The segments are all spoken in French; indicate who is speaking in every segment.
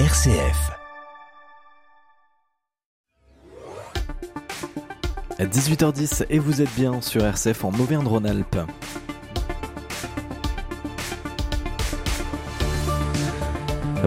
Speaker 1: RCF.
Speaker 2: À 18h10 et vous êtes bien sur RCF en Auvergne-Rhône-Alpes.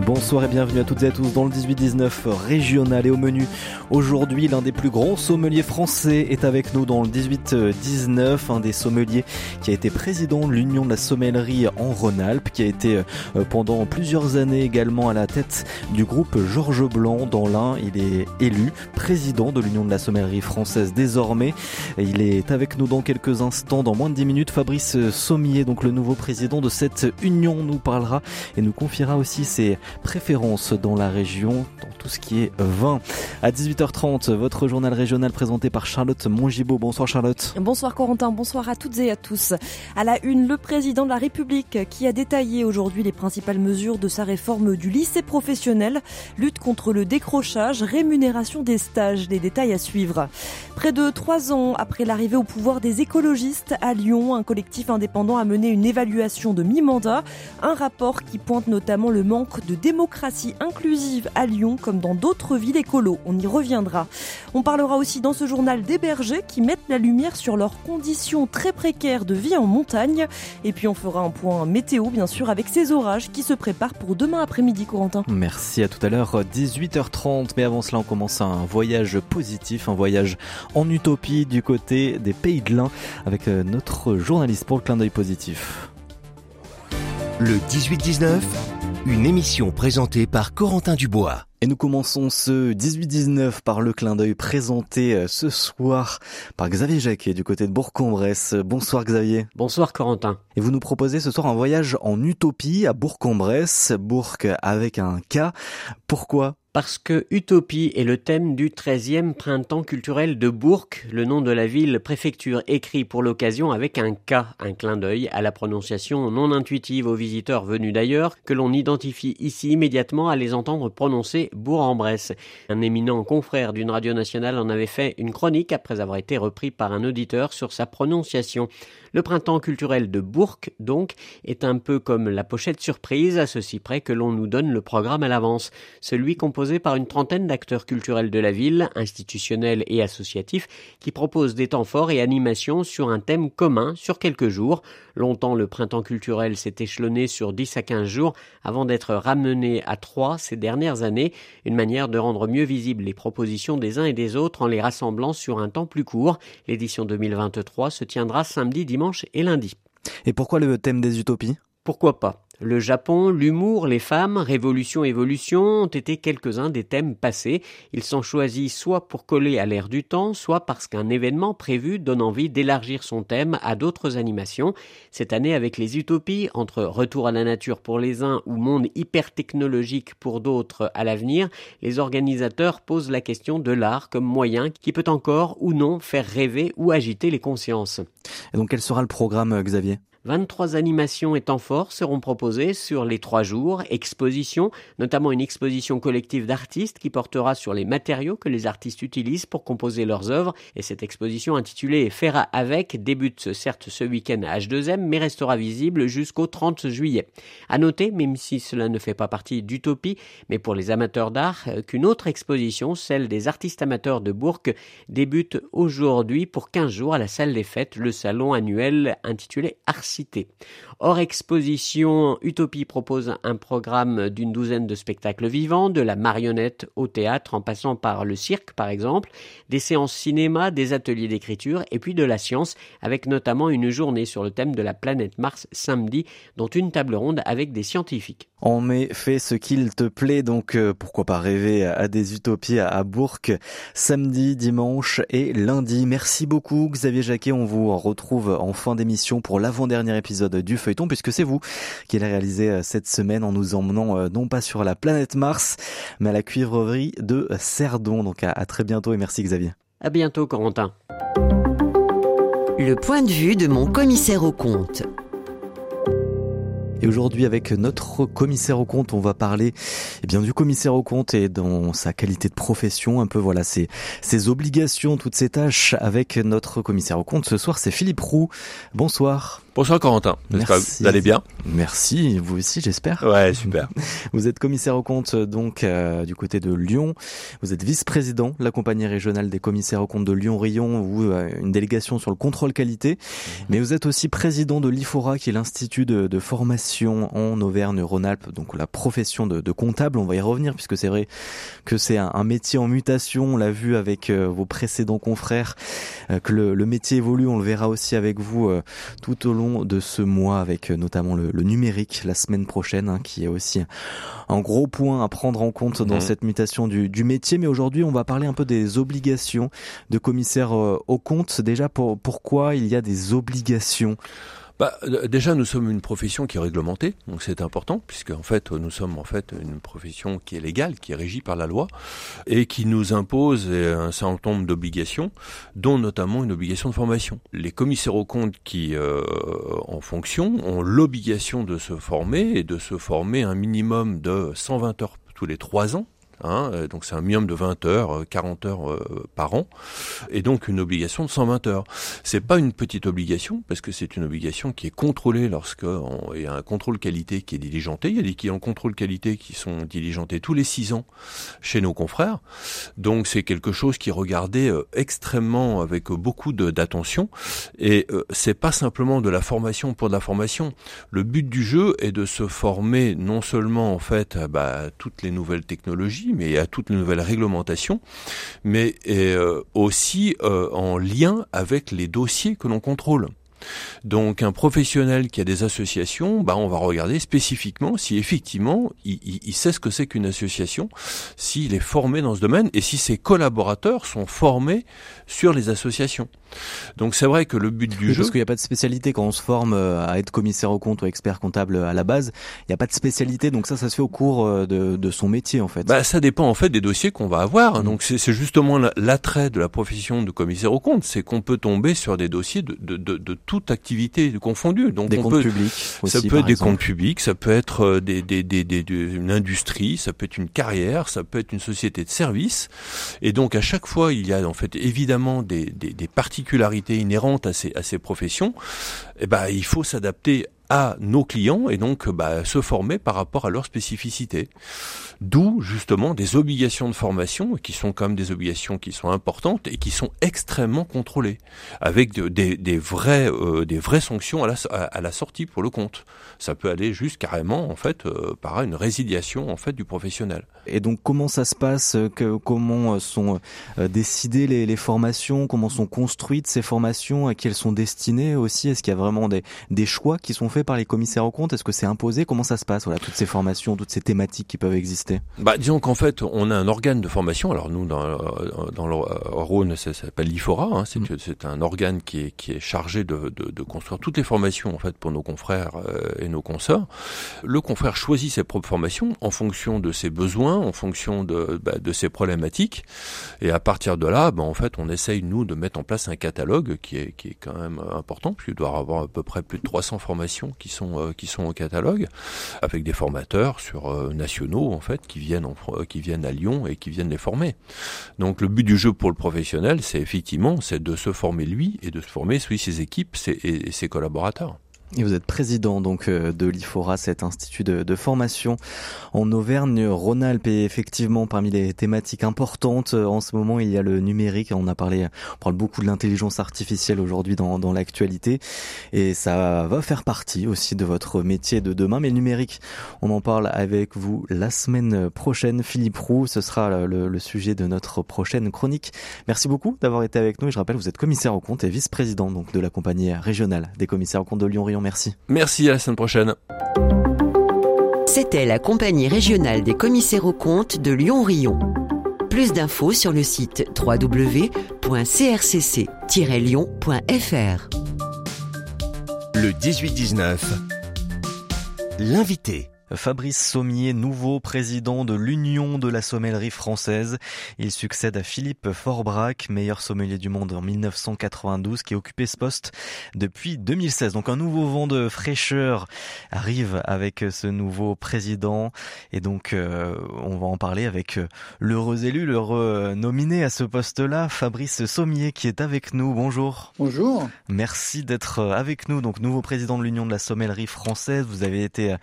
Speaker 2: Bonsoir et bienvenue à toutes et à tous dans le 18-19 régional et au menu. Aujourd'hui, l'un des plus grands sommeliers français est avec nous dans le 18-19, un des sommeliers qui a été président de l'Union de la sommellerie en Rhône-Alpes, qui a été euh, pendant plusieurs années également à la tête du groupe Georges Blanc dans l'Ain. Il est élu président de l'Union de la sommellerie française désormais. Il est avec nous dans quelques instants, dans moins de 10 minutes. Fabrice Sommier, donc le nouveau président de cette union, nous parlera et nous confiera aussi ses préférence dans la région, dans tout ce qui est vin. À 18h30, votre journal régional présenté par Charlotte Mongibaud. Bonsoir Charlotte.
Speaker 3: Bonsoir Corentin, bonsoir à toutes et à tous. À la une, le président de la République qui a détaillé aujourd'hui les principales mesures de sa réforme du lycée professionnel, lutte contre le décrochage, rémunération des stages, des détails à suivre. Près de trois ans après l'arrivée au pouvoir des écologistes à Lyon, un collectif indépendant a mené une évaluation de mi-mandat, un rapport qui pointe notamment le manque de démocratie inclusive à Lyon comme dans d'autres villes écolo. On y reviendra. On parlera aussi dans ce journal des bergers qui mettent la lumière sur leurs conditions très précaires de vie en montagne. Et puis on fera un point météo bien sûr avec ces orages qui se préparent pour demain après-midi Corentin.
Speaker 2: Merci à tout à l'heure 18h30 mais avant cela on commence un voyage positif, un voyage en utopie du côté des Pays de l'Ain avec euh, notre journaliste pour le clin d'œil positif.
Speaker 1: Le 18-19, une émission présentée par Corentin Dubois.
Speaker 2: Et nous commençons ce 18-19 par le clin d'œil présenté euh, ce soir par Xavier Jacquet du côté de Bourg-en-Bresse. Bonsoir Xavier.
Speaker 4: Bonsoir Corentin.
Speaker 2: Et vous nous proposez ce soir un voyage en utopie à Bourg-en-Bresse, Bourg avec un K. Pourquoi
Speaker 4: parce que Utopie est le thème du 13e printemps culturel de Bourg, le nom de la ville préfecture écrit pour l'occasion avec un K, un clin d'œil à la prononciation non intuitive aux visiteurs venus d'ailleurs, que l'on identifie ici immédiatement à les entendre prononcer Bourg-en-Bresse. Un éminent confrère d'une radio nationale en avait fait une chronique après avoir été repris par un auditeur sur sa prononciation. Le printemps culturel de Bourg, donc, est un peu comme la pochette surprise, à ceci près que l'on nous donne le programme à l'avance. Celui composé par une trentaine d'acteurs culturels de la ville, institutionnels et associatifs, qui proposent des temps forts et animations sur un thème commun sur quelques jours. Longtemps, le printemps culturel s'est échelonné sur 10 à 15 jours avant d'être ramené à 3 ces dernières années, une manière de rendre mieux visibles les propositions des uns et des autres en les rassemblant sur un temps plus court. L'édition 2023 se tiendra samedi, dimanche et lundi.
Speaker 2: Et pourquoi le thème des utopies?
Speaker 4: Pourquoi pas? Le Japon, l'humour, les femmes, révolution, évolution ont été quelques-uns des thèmes passés. Ils sont choisis soit pour coller à l'ère du temps, soit parce qu'un événement prévu donne envie d'élargir son thème à d'autres animations. Cette année, avec les utopies, entre retour à la nature pour les uns ou monde hyper technologique pour d'autres à l'avenir, les organisateurs posent la question de l'art comme moyen qui peut encore ou non faire rêver ou agiter les consciences.
Speaker 2: Et donc quel sera le programme, Xavier?
Speaker 4: 23 animations et temps forts seront proposées sur les trois jours, expositions, notamment une exposition collective d'artistes qui portera sur les matériaux que les artistes utilisent pour composer leurs œuvres, et cette exposition intitulée Faire avec débute certes ce week-end à H2M, mais restera visible jusqu'au 30 juillet. À noter, même si cela ne fait pas partie d'Utopie, mais pour les amateurs d'art, qu'une autre exposition, celle des artistes amateurs de Bourg, débute aujourd'hui pour 15 jours à la salle des fêtes, le salon annuel intitulé Hors exposition, Utopie propose un programme d'une douzaine de spectacles vivants, de la marionnette au théâtre en passant par le cirque par exemple, des séances cinéma, des ateliers d'écriture et puis de la science avec notamment une journée sur le thème de la planète Mars samedi dont une table ronde avec des scientifiques.
Speaker 2: En mai, fais ce qu'il te plaît, donc euh, pourquoi pas rêver à des utopies à Bourg, samedi, dimanche et lundi. Merci beaucoup Xavier Jacquet, on vous retrouve en fin d'émission pour l'avant-dernier épisode du feuilleton, puisque c'est vous qui l'avez réalisé euh, cette semaine en nous emmenant euh, non pas sur la planète Mars, mais à la cuivrerie de Cerdon. Donc à, à très bientôt et merci Xavier.
Speaker 4: À bientôt Corentin.
Speaker 5: Le point de vue de mon commissaire au compte.
Speaker 2: Et aujourd'hui, avec notre commissaire au compte, on va parler eh bien du commissaire au compte et dans sa qualité de profession, un peu voilà ses, ses obligations, toutes ses tâches avec notre commissaire au compte. Ce soir, c'est Philippe Roux. Bonsoir.
Speaker 6: Bonsoir Corentin, vous allez bien
Speaker 2: Merci, vous aussi j'espère.
Speaker 6: Ouais, super.
Speaker 2: Vous êtes commissaire aux comptes donc euh, du côté de Lyon. Vous êtes vice-président de la compagnie régionale des commissaires aux comptes de Lyon-Rion ou euh, une délégation sur le contrôle qualité. Mhm. Mais vous êtes aussi président de l'IFORA qui est l'institut de, formation en Auvergne-Rhône-Alpes, donc la profession de, comptable. On va y revenir puisque c'est vrai que c'est un, métier en mutation. On l'a vu avec euh, vos précédents confrères que le, le, métier évolue. On le verra aussi avec vous tout au long de ce mois avec notamment le le numérique la semaine prochaine, hein, qui est aussi un gros point à prendre en compte dans mhm. cette mutation du, du métier. Mais aujourd'hui, on va parler un peu des obligations de commissaire euh, au compte. Déjà, pour, pourquoi il y a des obligations
Speaker 6: bah, euh, déjà, nous sommes une profession qui est réglementée, donc c'est important, puisque en fait, nous sommes en fait une profession qui est légale, qui est régie par la loi, et qui nous impose euh, un certain nombre d'obligations, dont notamment une obligation de formation. Les commissaires aux comptes qui, euh, en fonction, ont l'obligation de se former et de se former un minimum de 120 heures tous les trois ans Hein, euh, donc c'est un minimum de 20 heures, 40 euh, heures euh, par an, et donc une obligation de 120 heures. C'est pas une petite obligation parce que c'est une obligation qui est contrôlée lorsqu'il y a un contrôle qualité qui est diligenté. Il y a des clients contrôle qualité qui sont diligentés tous les 6 ans chez nos confrères. Donc c'est quelque chose qui est regardé extrêmement avec beaucoup d'attention et c'est pas simplement de la formation pour de la formation. Le but du jeu est de se former non seulement en fait bah, toutes les nouvelles technologies mais à toutes les nouvelles réglementations, mais euh, aussi euh, en lien avec les dossiers que l'on contrôle. Donc un professionnel qui a des associations, bah on va regarder spécifiquement si effectivement il, il sait ce que c'est qu'une association, s'il est formé dans ce domaine et si ses collaborateurs sont formés sur les associations. Donc c'est vrai que le but du jeu...
Speaker 2: Parce qu'il n'y a pas de spécialité quand on se forme euh, à être commissaire au compte ou expert comptable à la base, il n'y a pas de spécialité, donc ça ça se fait au cours euh, de, de son métier en fait.
Speaker 6: Bah, ça dépend en fait des dossiers qu'on va avoir, mmh. donc c'est justement l'attrait de la profession de commissaire au compte, c'est qu'on peut tomber sur des dossiers de, de, de, de toute activité confondue.
Speaker 2: Donc des comptes publics
Speaker 6: Ça peut être des comptes publics, ça peut être euh, des, des, des, des, une industrie, ça peut être une carrière, ça peut être une société de service, et donc à chaque fois il y a en fait évidemment des, des, des particularités inhérentes à ces, à ces professions, eh ben, il faut s'adapter à nos clients et donc bah, se former par rapport à leurs spécificités. D'où justement des obligations de formation qui sont quand même des obligations qui sont importantes et qui sont extrêmement contrôlées, avec des, vrais, euh, des vraies sanctions à la, sortie pour le compte. Ça peut aller juste carrément en fait euh, par une résiliation en fait du professionnel.
Speaker 2: Et donc comment ça se passe que, Comment sont euh, décidées les, les, formations Comment sont construites ces formations À qui elles sont destinées aussi? Est-ce qu'il y a vraiment des, des choix qui sont faits par les commissaires aux comptes? Est-ce que c'est imposé? Comment ça se passe Voilà, toutes ces formations, toutes ces thématiques qui peuvent exister?
Speaker 6: Bah, disons qu'en fait, on a un organe de formation. Alors nous, dans, euh, dans le Rhône, ça s'appelle l'IFORA. Hein, c'est, mm. c'est un organe qui est, qui est chargé de, de, de, construire toutes les formations en fait pour nos confrères euh, et nos consorts. Le confrère choisit ses propres formations en fonction de ses besoins, en fonction de, bah, de ses problématiques. Et à partir de là, bah, en fait, on essaye nous de mettre en place un catalogue qui est, qui est quand même important, puisqu'il doit y avoir à peu près plus de 300 formations qui sont euh, qui sont au catalogue, avec des formateurs sur euh, nationaux en fait qui viennent qui viennent à Lyon et qui viennent les former. Donc le but du jeu pour le professionnel, c'est effectivement c'est de se former lui et de se former lui ses équipes et ses collaborateurs.
Speaker 2: Et vous êtes président donc euh, de l'IFORA, cet institut de, de formation en Auvergne-Rhône-Alpes. Et effectivement, parmi les thématiques importantes euh, en ce moment, il y a le numérique. On a parlé, on parle beaucoup de l'intelligence artificielle aujourd'hui dans, dans l'actualité, et ça va faire partie aussi de votre métier de demain. Mais le numérique, on en parle avec vous la semaine prochaine. Philippe Roux, ce sera le, le sujet de notre prochaine chronique. Merci beaucoup d'avoir été avec nous. Et je rappelle, vous êtes commissaire au compte et vice-président donc de la compagnie régionale des commissaires au compte de Lyon-Rion merci.
Speaker 6: Merci, à la semaine prochaine.
Speaker 5: C'était la compagnie régionale des commissaires aux comptes de Lyon-Rion. Plus d'infos sur le site www.crcc-lyon.fr.
Speaker 1: Le 18-19, l'invité.
Speaker 2: Fabrice Sommier, nouveau président de l'Union de la sommellerie française. Il succède à Philippe Forbrac, meilleur sommelier du monde en 1992, qui a occupé ce poste depuis 2016. Donc un nouveau vent de fraîcheur arrive avec ce nouveau président. Et donc euh, on va en parler avec l'heureux élu, l'heureux nominé à ce poste-là, Fabrice Sommier, qui est avec nous. Bonjour.
Speaker 7: Bonjour.
Speaker 2: Merci d'être avec nous. Donc nouveau président de l'Union de la sommellerie française. Vous avez été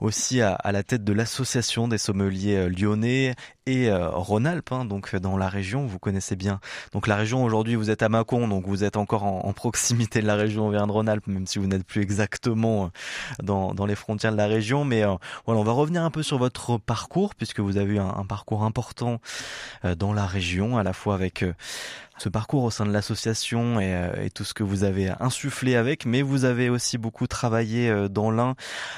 Speaker 2: aussi à, la tête de l'association des sommeliers euh, lyonnais et euh, Rhône-Alpes, hein, donc euh, dans la région, vous connaissez bien. Donc la région aujourd'hui, vous êtes à Mâcon, donc vous êtes encore en, proximité de la région Auvergne-Rhône-Alpes, même si vous n'êtes plus exactement dans, dans les frontières de la région. Mais voilà, on va revenir un peu sur votre parcours, puisque vous avez eu un parcours important dans la région, à la fois avec ce parcours au sein de l'association et, et, tout ce que vous avez insufflé avec, mais vous avez aussi beaucoup travaillé dans l'un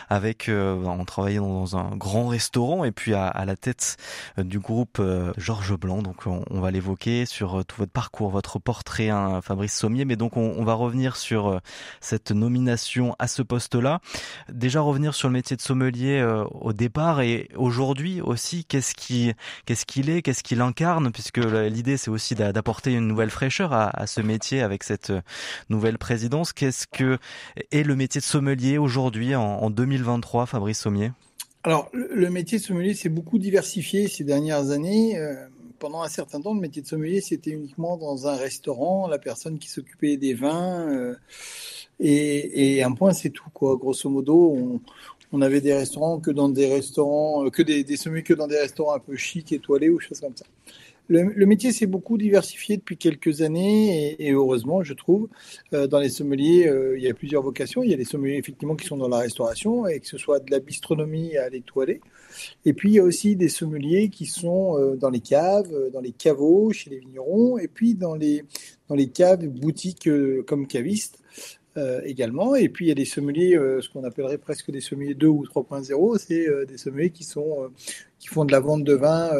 Speaker 2: avec en travaillant dans un grand restaurant et puis à, la tête du groupe euh, Georges Blanc. Donc on, va l'évoquer sur euh, tout votre parcours, votre portrait, hein, Fabrice Sommier. Mais donc on, va revenir sur euh, cette nomination à ce poste-là. Déjà revenir sur le métier de sommelier au départ et aujourd'hui aussi. Qu'est-ce qui, qu'est-ce qu'il est, qu'est-ce qu'il incarne, puisque l'idée c'est aussi d'apporter une nouvelle fraîcheur à, ce métier avec cette nouvelle présidence. Qu'est-ce que est le métier de sommelier aujourd'hui en, en 2023, Fabrice Sommier?
Speaker 7: Alors, le métier de sommelier s'est beaucoup diversifié ces dernières années. Euh, pendant un certain temps, le métier de sommelier, c'était uniquement dans un restaurant, la personne qui s'occupait des vins. Euh, et, un point, c'est tout, quoi. Grosso modo, on, on, avait des restaurants que dans des restaurants, euh, que des, des que dans des restaurants un peu chics, étoilés ou choses comme ça. Le, métier s'est beaucoup diversifié depuis quelques années et, heureusement, je trouve. Euh, dans les sommeliers, euh, il y a plusieurs vocations. Il y a des sommeliers effectivement qui sont dans la restauration et que ce soit de la bistronomie à l'étoilée. Et puis il y a aussi des sommeliers qui sont euh, dans les caves, dans les caveaux, chez les vignerons, et puis dans les dans les caves boutiques comme cavistes. également. Et puis il y a des sommeliers, ce qu'on appellerait presque des sommeliers 2 ou 3.0, c'est des sommeliers qui sont qui font de la vente de vin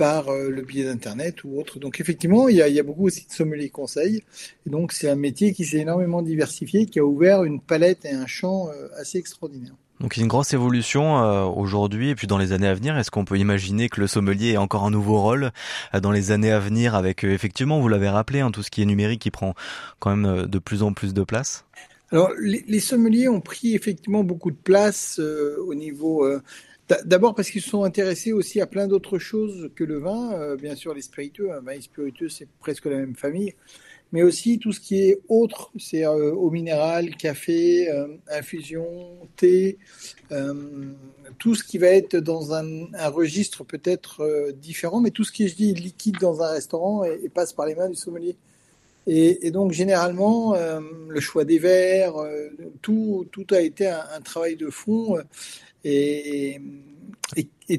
Speaker 7: par euh, le biais d'Internet ou autre. Donc effectivement, il y, a, beaucoup aussi de sommeliers conseils. Et donc c'est un métier qui s'est énormément diversifié, qui a ouvert une palette et un champ euh, assez extraordinaire.
Speaker 2: Donc une grosse évolution euh, aujourd'hui et puis dans les années à venir. Est-ce qu'on peut imaginer que le sommelier ait encore un nouveau rôle dans les années à venir avec effectivement, vous l'avez rappelé, hein, tout ce qui est numérique qui prend quand même de plus en plus de place?
Speaker 7: Alors, les, sommeliers ont pris effectivement beaucoup de place au niveau D'abord parce qu'ils se sont intéressés aussi à plein d'autres choses que le vin. Euh, bien sûr, les spiritueux, un vin et spiritueux, c'est presque la même famille. Mais aussi tout ce qui est autre, c'est euh, eau minérale, café, euh, infusion, thé, tout ce qui va être dans un, registre peut-être différent, mais tout ce qui est, je dis, liquide dans un restaurant et, passe par les mains du sommelier. Et, donc généralement, le choix des verres, tout, tout a été un, un travail de fond. Et,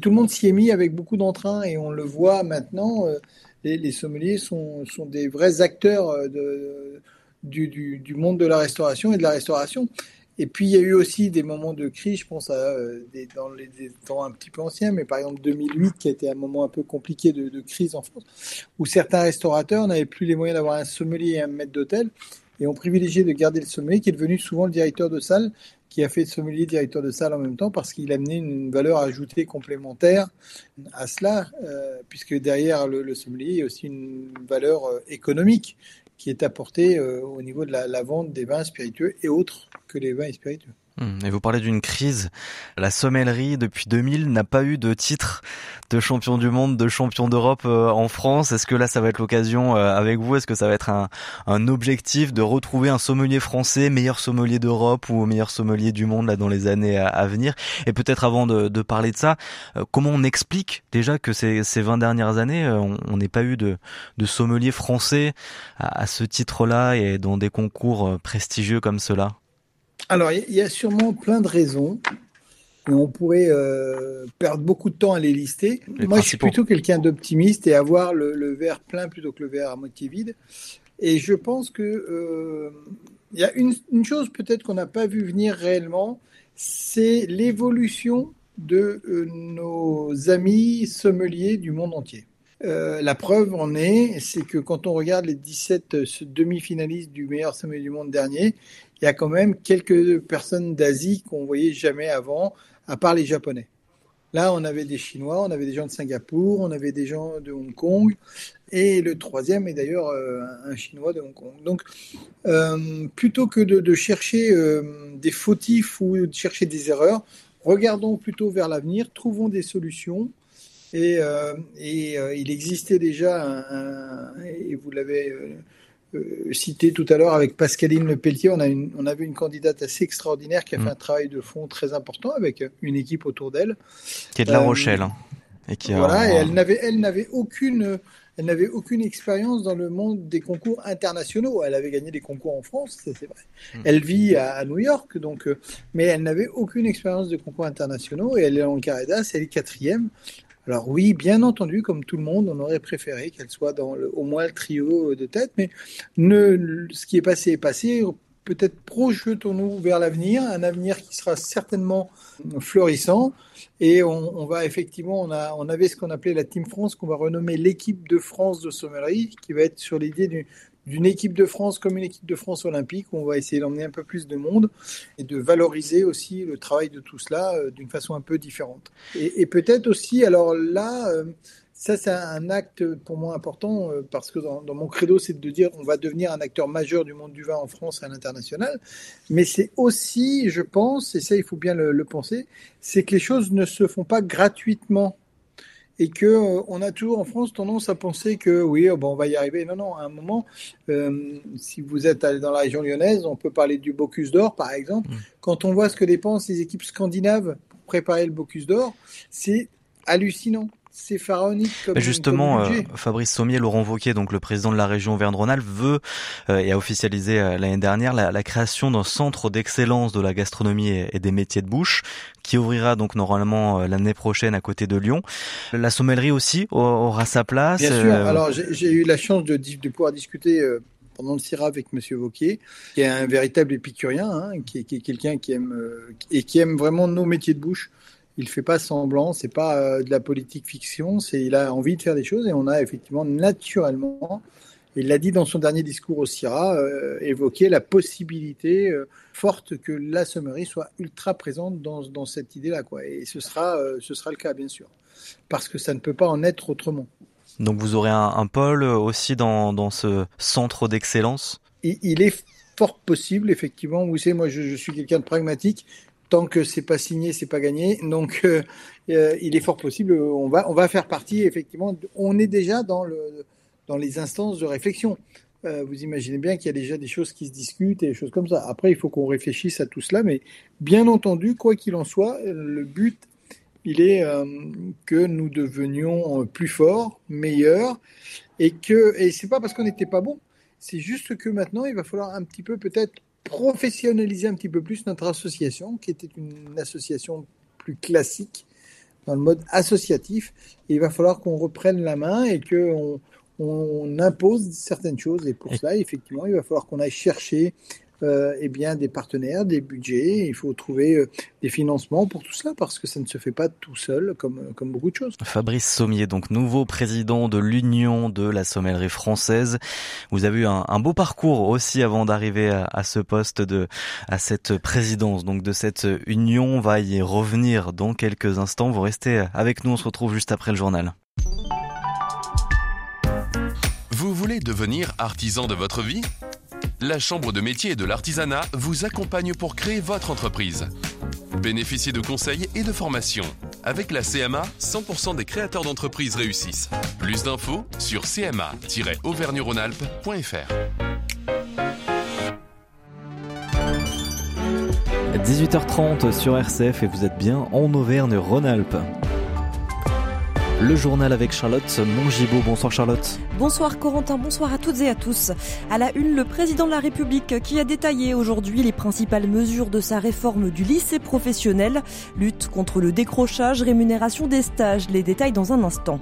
Speaker 7: tout le monde s'y est mis avec beaucoup d'entrain et on le voit maintenant. Euh, les, sommeliers sont, des vrais acteurs euh, du, monde de la restauration et de la restauration. Et puis il y a eu aussi des moments de crise, je pense à euh, des, dans temps un petit peu anciens, mais par exemple 2008 qui a été un moment un peu compliqué de crise en France, où certains restaurateurs n'avaient plus les moyens d'avoir un sommelier et un maître d'hôtel et ont privilégié de garder le sommelier qui est devenu souvent le directeur de salle qui a fait sommelier directeur de salle en même temps parce qu'il amenait une valeur ajoutée complémentaire à cela, euh, puisque derrière le, sommelier, il y a aussi une valeur euh, économique qui est apportée euh, au niveau de la, vente des vins spiritueux et autres que les vins spiritueux.
Speaker 2: Hmm. Et vous parlez d'une crise. La sommellerie, depuis 2000, n'a pas eu de titre de champion du monde, de champion d'Europe euh, en France. Est-ce que là, ça va être l'occasion euh, avec vous? Est-ce que ça va être un, objectif de retrouver un sommelier français, meilleur sommelier d'Europe ou meilleur sommelier du monde là dans les années à, venir? Et peut-être avant de, de, parler de ça, euh, comment on explique déjà que ces, ces 20 dernières années, on n'ait pas eu de, de sommelier français à, à ce titre-là et dans des concours prestigieux comme cela?
Speaker 7: Alors, il y a sûrement plein de raisons. Et on pourrait euh, perdre beaucoup de temps à les lister. Moi, je suis plutôt quelqu'un d'optimiste et avoir le, le, verre plein plutôt que le verre à moitié vide. Et je pense que euh, il y a une, une chose peut-être qu'on n'a pas vu venir réellement, c'est l'évolution de euh, nos amis sommeliers du monde entier. Euh, la preuve en est, c'est que quand on regarde les 17 demi-finalistes du meilleur sommelier du monde dernier, il y a quand même quelques personnes d'Asie qu'on voyait jamais avant, à part les Japonais. Là, on avait des Chinois, on avait des gens de Singapour, on avait des gens de Hong Kong, et le troisième est d'ailleurs euh, un Chinois de Hong Kong. Donc, euh, plutôt que de, chercher euh, des fautifs ou de chercher des erreurs, regardons plutôt vers l'avenir, trouvons des solutions. Et, et il existait déjà, un, et vous l'avez cité tout à l'heure avec Pascaline Le Pelletier, on, a une, on avait une candidate assez extraordinaire qui a fait mm. un travail de fond très important avec une équipe autour d'elle.
Speaker 2: Qui est de La euh, Rochelle. Hein,
Speaker 7: et qui voilà, et elle n'avait, elle n'avait aucune, elle n'avait aucune expérience dans le monde des concours internationaux. Elle avait gagné des concours en France, c'est vrai. Mm. Elle vit à, New York, donc, euh, mais elle n'avait aucune expérience de concours internationaux et elle est en Caradas, elle est quatrième. Alors oui, bien entendu, comme tout le monde, on aurait préféré qu'elle soit dans le, au moins le trio de tête, mais ce qui est passé est passé. Peut-être projetons-nous vers l'avenir, un avenir qui sera certainement florissant. Et on, va effectivement, on, a, on avait ce qu'on appelait la Team France, qu'on va renommer l'équipe de France de sommellerie, qui va être sur l'idée d'une équipe de France comme une équipe de France olympique. Où on va essayer d'emmener un peu plus de monde et de valoriser aussi le travail de tout cela euh, d'une façon un peu différente. Et, peut-être aussi, alors là, euh, ça c'est un acte pour moi important euh, parce que dans, mon credo c'est de dire on va devenir un acteur majeur du monde du vin en France et à l'international. Mais c'est aussi, je pense, et ça il faut bien le penser, c'est que les choses ne se font pas gratuitement et que euh, on a toujours en France tendance à penser que oui, oh, bon, on va y arriver. Non, non, à un moment, euh, si vous êtes allé dans la région lyonnaise, on peut parler du Bocuse d'Or, par exemple. Mm. Quand on voit ce que dépensent les équipes scandinaves pour préparer le Bocuse d'Or, c'est hallucinant c'est pharaonique. Comme,
Speaker 2: justement, euh, Fabrice Sommier, Laurent Vauquier, donc le président de la région Auvergne-Rhône-Alpes, veut euh, et a officialisé euh, l'année dernière la, création d'un centre d'excellence de la gastronomie et, des métiers de bouche qui ouvrira donc normalement l'année prochaine à côté de Lyon. La sommellerie aussi aura sa place.
Speaker 7: Bien sûr. Alors j'ai eu la chance de, de pouvoir discuter pendant le CIRA avec Monsieur Vauquier, qui est un véritable épicurien, hein, qui est, qui est quelqu'un qui aime et qui aime vraiment nos métiers de bouche il fait pas semblant, c'est pas euh, de la politique fiction, c'est il a envie de faire des choses et on a effectivement naturellement, il l'a dit dans son dernier discours au CIRA, euh, évoqué la possibilité euh, forte que la sommerie soit ultra présente dans, dans cette idée-là, quoi. Et ce sera, ce sera le cas, bien sûr, parce que ça ne peut pas en être autrement.
Speaker 2: Donc vous aurez un, pôle aussi dans, dans ce centre d'excellence?
Speaker 7: Il, il, est fort possible, effectivement. Vous savez, moi, je, je suis quelqu'un de pragmatique tant que c'est pas signé, c'est pas gagné. Donc, euh, euh, il est fort possible. On va, on va faire partie effectivement. On est déjà dans le, dans les instances de réflexion. Euh, vous imaginez bien qu'il y a déjà des choses qui se discutent et des choses comme ça. Après, il faut qu'on réfléchisse à tout cela, mais bien entendu, quoi qu'il en soit, le but, il est que nous devenions plus forts, meilleurs, et que et c'est pas parce qu'on n'était pas bon, c'est juste que maintenant, il va falloir un petit peu peut-être professionnaliser un petit peu plus notre association, qui était une association plus classique dans le mode associatif. il va falloir qu'on reprenne la main et qu'on on impose certaines choses. Et pour cela, effectivement, il va falloir qu'on aille chercher euh, eh bien, des partenaires, des budgets. Il faut trouver euh, des financements pour tout cela parce que ça ne se fait pas tout seul comme, comme beaucoup de choses.
Speaker 2: Fabrice Sommier, donc nouveau président de l'Union de la sommellerie française. Vous avez eu un, un beau parcours aussi avant d'arriver à, à, ce poste de, à cette présidence donc de cette union. On va y revenir dans quelques instants. Vous restez avec nous. On se retrouve juste après le journal.
Speaker 1: Vous voulez devenir artisan de votre vie? La Chambre de métier et de l'artisanat vous accompagne pour créer votre entreprise. Bénéficiez de conseils et de formations. Avec la CMA, 100% des créateurs d'entreprises réussissent. Plus d'infos sur cma-auvergne-rhône-alpes.fr.
Speaker 2: 18h30 sur RCF et vous êtes bien en Auvergne-Rhône-Alpes. Le journal avec Charlotte Mongibaud. Bonsoir Charlotte.
Speaker 3: Bonsoir Corentin, bonsoir à toutes et à tous. À la une, le président de la République qui a détaillé aujourd'hui les principales mesures de sa réforme du lycée professionnel. Lutte contre le décrochage, rémunération des stages. Les détails dans un instant.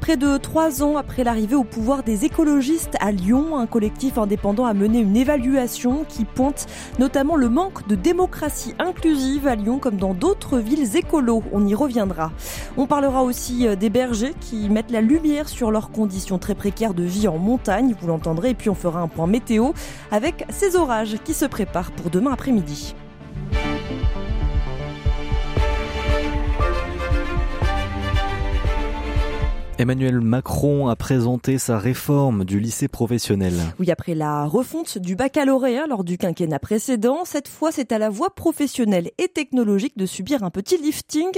Speaker 3: Près de trois ans après l'arrivée au pouvoir des écologistes à Lyon, un collectif indépendant a mené une évaluation qui pointe notamment le manque de démocratie inclusive à Lyon comme dans d'autres villes écolos. On y reviendra. On parlera aussi des qui mettent la lumière sur leurs conditions très précaires de vie en montagne, vous l'entendrez, et puis on fera un point météo avec ces orages qui se préparent pour demain après-midi.
Speaker 2: Emmanuel Macron a présenté sa réforme du lycée professionnel.
Speaker 3: Oui, après la refonte du baccalauréat lors du quinquennat précédent, cette fois c'est à la voie professionnelle et technologique de subir un petit lifting.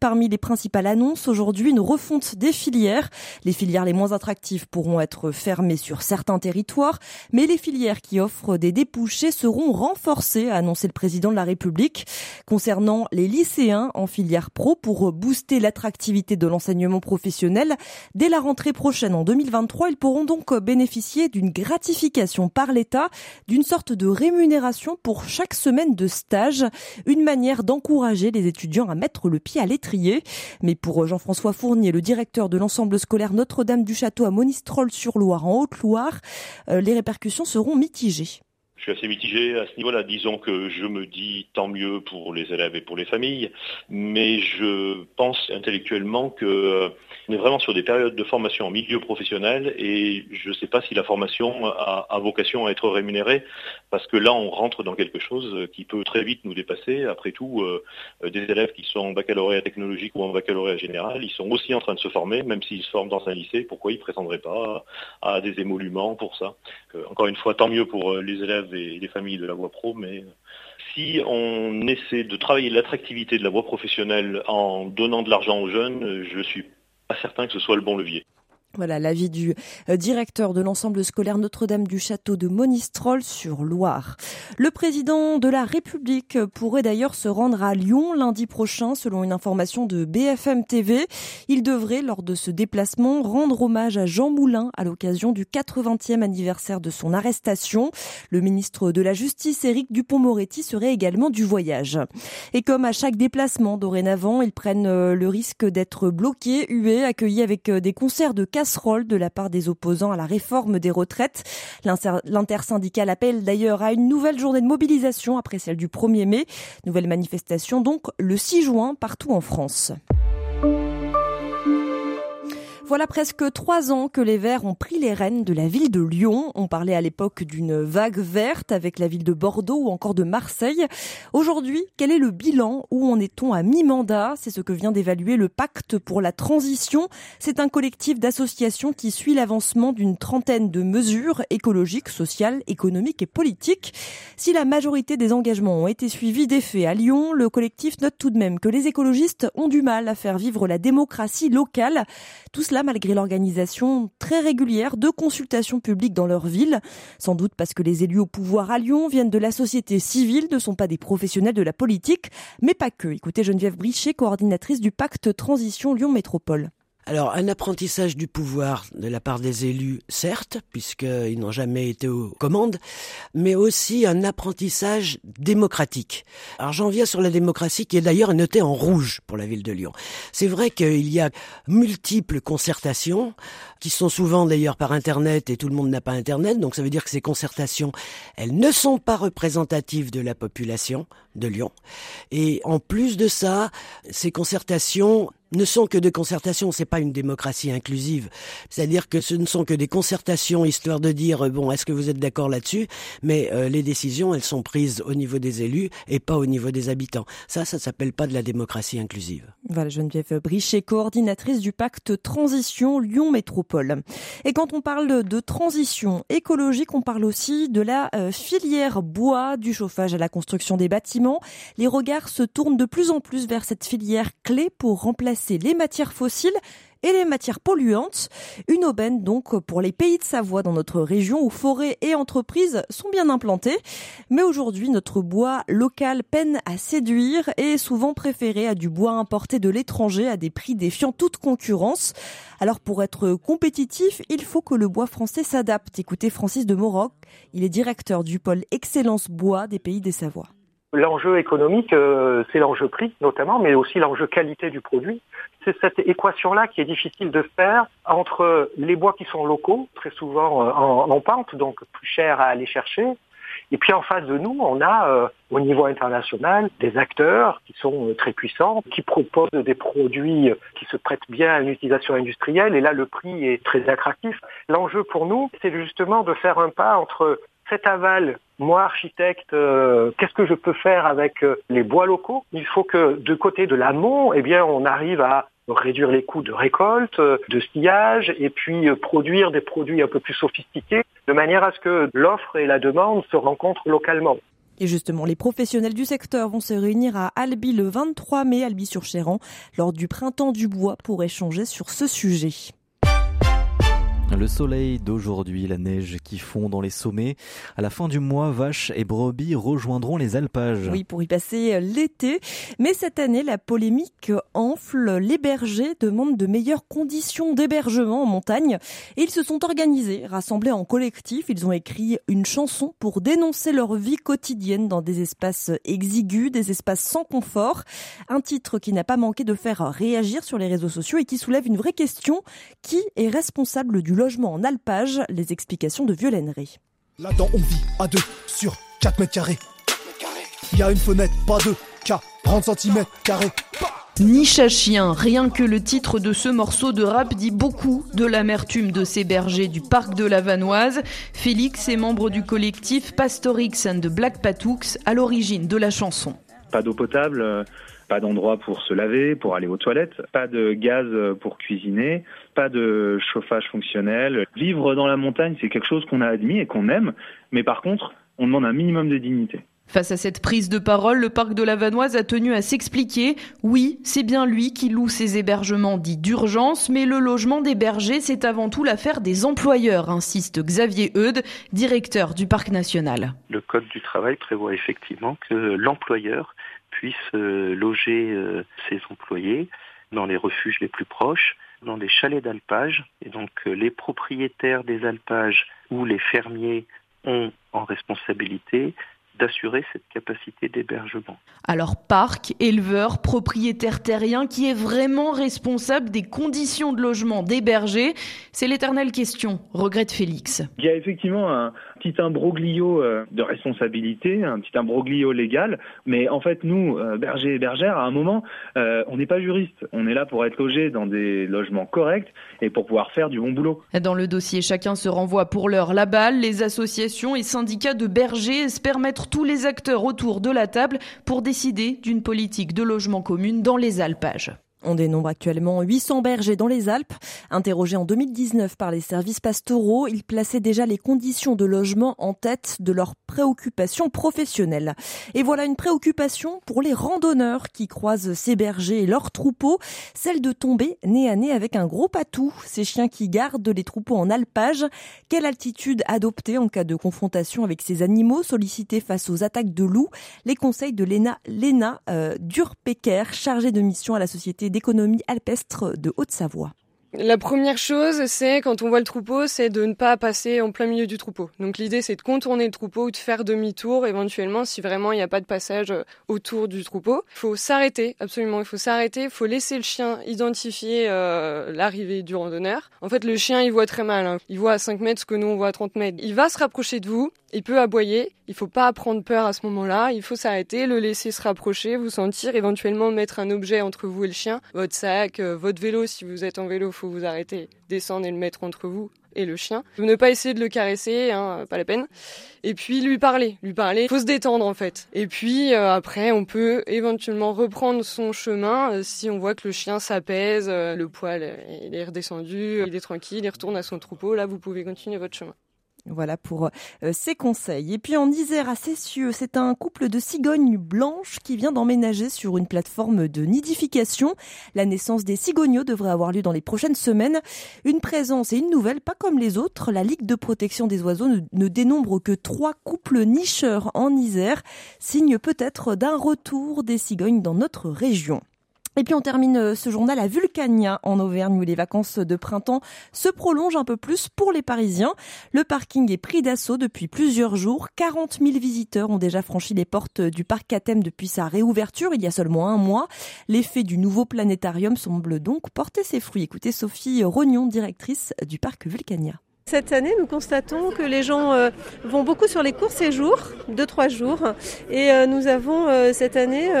Speaker 3: Parmi les principales annonces aujourd'hui, une refonte des filières. Les filières les moins attractives pourront être fermées sur certains territoires, mais les filières qui offrent des débouchés seront renforcées, a annoncé le président de la République. Concernant les lycéens en filière pro, pour booster l'attractivité de l'enseignement professionnel, dès la rentrée prochaine en 2023, ils pourront donc bénéficier d'une gratification par l'État, d'une sorte de rémunération pour chaque semaine de stage, une manière d'encourager les étudiants à mettre le pied à l'étrier. Mais pour Jean-François Fournier, le directeur de l'ensemble scolaire Notre-Dame du Château à Monistrol-sur-Loire en Haute-Loire, euh, les répercussions seront mitigées.
Speaker 8: Je suis assez mitigé à ce niveau-là. Disons que je me dis tant mieux pour les élèves et pour les familles, mais je pense intellectuellement que euh, on est vraiment sur des périodes de formation en milieu professionnel et je ne sais pas si la formation a, vocation à être rémunérée parce que là on rentre dans quelque chose qui peut très vite nous dépasser. Après tout, euh, des élèves qui sont en baccalauréat technologique ou en baccalauréat général, ils sont aussi en train de se former, même s'ils se forment dans un lycée. Pourquoi ils ne prétendraient pas à, des émoluments pour ça? Euh, Encore une fois, tant mieux pour les élèves et les familles de la voie pro, mais si on essaie de travailler l'attractivité de la voie professionnelle en donnant de l'argent aux jeunes, je suis pas certain que ce soit le bon levier.
Speaker 3: Voilà l'avis du euh, directeur de l'ensemble scolaire Notre-Dame du Château de Monistrol sur Loire. Le président de la République pourrait d'ailleurs se rendre à Lyon lundi prochain selon une information de BFM TV. Il devrait lors de ce déplacement rendre hommage à Jean Moulin à l'occasion du 80e anniversaire de son arrestation. Le ministre de la Justice Éric Dupont-Moretti serait également du voyage. Et comme à chaque déplacement dorénavant, ils prennent euh, le risque d'être bloqués, hués, accueillis avec euh, des concerts de casserole de la part des opposants à la réforme des retraites. L'intersyndicale appelle d'ailleurs à une nouvelle journée de mobilisation après celle du 1er mai. Nouvelle manifestation donc le 6 juin partout en France. Voilà presque trois ans que les Verts ont pris les rênes de la ville de Lyon. On parlait à l'époque d'une vague verte avec la ville de Bordeaux ou encore de Marseille. Aujourd'hui, quel est le bilan? Où en est-on à mi-mandat? C'est ce que vient d'évaluer le Pacte pour la transition. C'est un collectif d'associations qui suit l'avancement d'une trentaine de mesures écologiques, sociales, économiques et politiques. Si la majorité des engagements ont été suivis d'effet à Lyon, le collectif note tout de même que les écologistes ont du mal à faire vivre la démocratie locale. Tout cela malgré l'organisation très régulière de consultations publiques dans leur ville. Sans doute parce que les élus au pouvoir à Lyon viennent de la société civile, ne sont pas des professionnels de la politique, mais pas que. Écoutez Geneviève Brichet, coordinatrice du pacte Transition Lyon Métropole.
Speaker 9: Alors, un apprentissage du pouvoir de la part des élus, certes, puisqu'ils n'ont jamais été aux commandes, mais aussi un apprentissage démocratique. Alors, j'en viens sur la démocratie qui est d'ailleurs notée en rouge pour la ville de Lyon. C'est vrai qu'il y a multiples concertations, qui sont souvent d'ailleurs par Internet et tout le monde n'a pas Internet, donc ça veut dire que ces concertations, elles ne sont pas représentatives de la population de Lyon. Et en plus de ça, ces concertations ne sont que des concertations, c'est pas une démocratie inclusive. C'est-à-dire que ce ne sont que des concertations histoire de dire bon, est-ce que vous êtes d'accord là-dessus? Mais euh, les décisions, elles sont prises au niveau des élus et pas au niveau des habitants. Ça, ça s'appelle pas de la démocratie inclusive.
Speaker 3: Voilà, Geneviève Brichet, coordinatrice du pacte Transition Lyon Métropole. Et quand on parle de transition écologique, on parle aussi de la euh, filière bois, du chauffage à la construction des bâtiments. Les regards se tournent de plus en plus vers cette filière clé pour remplacer les matières fossiles et les matières polluantes. Une aubaine donc pour les pays de Savoie dans notre région où forêts et entreprises sont bien implantées. Mais aujourd'hui, notre bois local peine à séduire et est souvent préféré à du bois importé de l'étranger à des prix défiant toute concurrence. Alors pour être compétitif, il faut que le bois français s'adapte. Écoutez Francis de Moroc, il est directeur du pôle Excellence Bois des pays des Savoies.
Speaker 10: L'enjeu économique, euh, c'est l'enjeu prix notamment, mais aussi l'enjeu qualité du produit. C'est cette équation-là qui est difficile de faire entre les bois qui sont locaux, très souvent euh, en, pente, donc plus cher à aller chercher, et puis en face de nous, on a euh, au niveau international des acteurs qui sont très puissants, qui proposent des produits qui se prêtent bien à une utilisation industrielle, et là le prix est très attractif. L'enjeu pour nous, c'est justement de faire un pas entre cet aval, moi architecte, euh, qu'est-ce que je peux faire avec euh, les bois locaux? Il faut que de côté de l'amont, eh bien, on arrive à réduire les coûts de récolte, de sillage, et puis produire des produits un peu plus sophistiqués, de manière à ce que l'offre et la demande se rencontrent localement.
Speaker 3: Et justement, les professionnels du secteur vont se réunir à Albi le 23 mai, Albi-sur-Chéran, lors du printemps du bois pour échanger sur ce sujet.
Speaker 2: Le soleil d'aujourd'hui, la neige qui fond dans les sommets. À la fin du mois, vaches et brebis rejoindront les alpages.
Speaker 3: Oui, pour y passer l'été. Mais cette année, la polémique enfle. Les bergers demandent de meilleures conditions d'hébergement en montagne. Et ils se sont organisés, rassemblés en collectif. Ils ont écrit une chanson pour dénoncer leur vie quotidienne dans des espaces exigus, des espaces sans confort. Un titre qui n'a pas manqué de faire réagir sur les réseaux sociaux et qui soulève une vraie question. Qui est responsable du logement en alpage, les explications de Violaine
Speaker 11: Là-dedans, on vit à deux sur 4 mètres carrés. Il y a une fenêtre, pas deux, K, 30 cm carrés.
Speaker 12: Niche à chien, rien que le titre de ce morceau de rap dit beaucoup de l'amertume de ces bergers du parc de la Vanoise. Félix est membre du collectif Pastorix and Black Patooks à l'origine de la chanson.
Speaker 13: Pas d'eau potable, euh, pas d'endroit pour se laver, pour aller aux toilettes, pas de gaz pour cuisiner, pas de chauffage fonctionnel. Vivre dans la montagne, c'est quelque chose qu'on a admis et qu'on aime, mais par contre, on demande un minimum de dignité.
Speaker 12: Face à cette prise de parole, le parc de la Vanoise a tenu à s'expliquer. Oui, c'est bien lui qui loue ses hébergements dits d'urgence, mais le logement des bergers, c'est avant tout l'affaire des employeurs, insiste Xavier Eudes, directeur du parc national.
Speaker 14: Le Code du travail prévoit effectivement que l'employeur puisse euh, loger euh, ses employés dans les refuges les plus proches, dans des chalets d'alpage. Et donc euh, les propriétaires des alpages ou les fermiers ont en responsabilité d'assurer cette capacité d'hébergement.
Speaker 12: Alors parc, éleveur, propriétaire terrien, qui est vraiment responsable des conditions de logement des bergers C'est l'éternelle question, regrette Félix.
Speaker 13: Il y a effectivement un petit imbroglio euh, de responsabilité, un petit imbroglio légal, mais en fait nous, euh, bergers et bergères, à un moment, euh, on n'est pas juriste. On est là pour être logés dans des logements corrects et pour pouvoir faire du bon boulot.
Speaker 12: Dans le dossier, chacun se renvoie pour l'heure la balle. Les associations et syndicats de bergers espèrent mettre tous les acteurs autour de la table pour décider d'une politique de logement commune dans les alpages.
Speaker 3: On dénombre actuellement 800 bergers dans les Alpes. Interrogés en 2019 par les services pastoraux, ils plaçaient déjà les conditions de logement en tête de leurs préoccupations professionnelles. Et voilà une préoccupation pour les randonneurs qui croisent ces bergers et leurs troupeaux, celle de tomber nez à nez avec un gros patou, ces chiens qui gardent les troupeaux en alpage. Quelle altitude adopter en cas de confrontation avec ces animaux sollicités face aux attaques de loups? Les conseils de Léna, Léna euh, chargée de mission à la société d'économie alpestre de Haute-Savoie.
Speaker 15: La première chose, c'est quand on voit le troupeau, c'est de ne pas passer en plein milieu du troupeau. Donc l'idée, c'est de contourner le troupeau ou de faire demi-tour, éventuellement, si vraiment il n'y a pas de passage euh, autour du troupeau. Il faut s'arrêter, absolument, il faut s'arrêter. Il faut laisser le chien identifier euh, l'arrivée du randonneur. En fait, le chien, il voit très mal. Hein. Il voit à 5 mètres ce que nous, on voit à 30 mètres. Il va se rapprocher de vous, il peut aboyer. Il faut pas prendre peur à ce moment-là. Il faut s'arrêter, le laisser se rapprocher, vous sentir, éventuellement mettre un objet entre vous et le chien. Votre sac, euh, votre vélo, si vous êtes en vélo, faut vous arrêter, descendre et le mettre entre vous et le chien. Ne pas essayer de le caresser, hein, pas la peine. Et puis lui parler, lui parler. Faut se détendre en fait. Et puis euh, après, on peut éventuellement reprendre son chemin euh, si on voit que le chien s'apaise, le poil il est redescendu, il est tranquille, il retourne à son troupeau. Là, vous pouvez continuer votre chemin.
Speaker 3: Voilà pour euh, conseils. Et puis en Isère à Cessieux, c'est un couple de cigognes blanches qui vient d'emménager sur une plateforme de nidification. La naissance des cigogneaux devrait avoir lieu dans les prochaines semaines. Une présence et une nouvelle, pas comme les autres. La Ligue de protection des oiseaux ne dénombre que trois couples nicheurs en Isère, signe peut-être d'un retour des cigognes dans notre région. Et puis on termine euh, ce journal à Vulcania en Auvergne où les vacances de printemps se prolongent un peu plus pour les Parisiens. Le parking est pris d'assaut depuis plusieurs jours. 40 000 visiteurs ont déjà franchi les portes du parc à depuis sa réouverture il y a seulement un mois. L'effet du nouveau planétarium semble donc porter ses fruits. Écoutez Sophie Rognon, directrice du parc Vulcania.
Speaker 16: Cette année, nous constatons que les gens euh, vont beaucoup sur les courts séjours, 2-3 jours, et euh, nous avons euh, cette année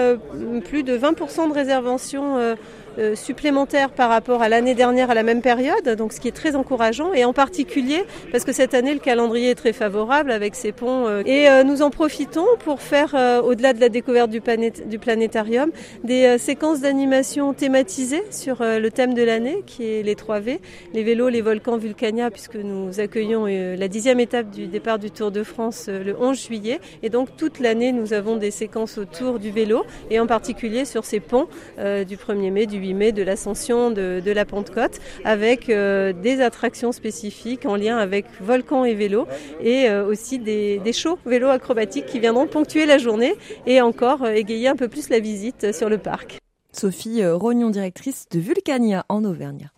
Speaker 16: plus de 20% de réservations euh, supplémentaire par rapport à l'année dernière à la même période, donc ce qui est très encourageant, et en particulier parce que cette année le calendrier est très favorable avec ces ponts. Euh, et nous en profitons pour faire, au-delà de la découverte du, planétarium, des séquences d'animation thématisées sur le thème de l'année, qui est les 3 V, les vélos, les volcans, Vulcania, puisque nous accueillons la dixième étape du départ du Tour de France le 11 juillet. Et donc toute l'année, nous avons des séquences autour du vélo, et en particulier sur ces ponts du 1er mai, du 8 mai, de l'ascension de, la Pentecôte, avec euh, des attractions spécifiques en lien avec volcan et vélo, et euh, aussi des, des shows vélo acrobatiques qui viendront ponctuer la journée et encore euh, égayer un peu plus la visite sur le parc.
Speaker 3: Sophie Rognon, directrice de Vulcania en Auvergne.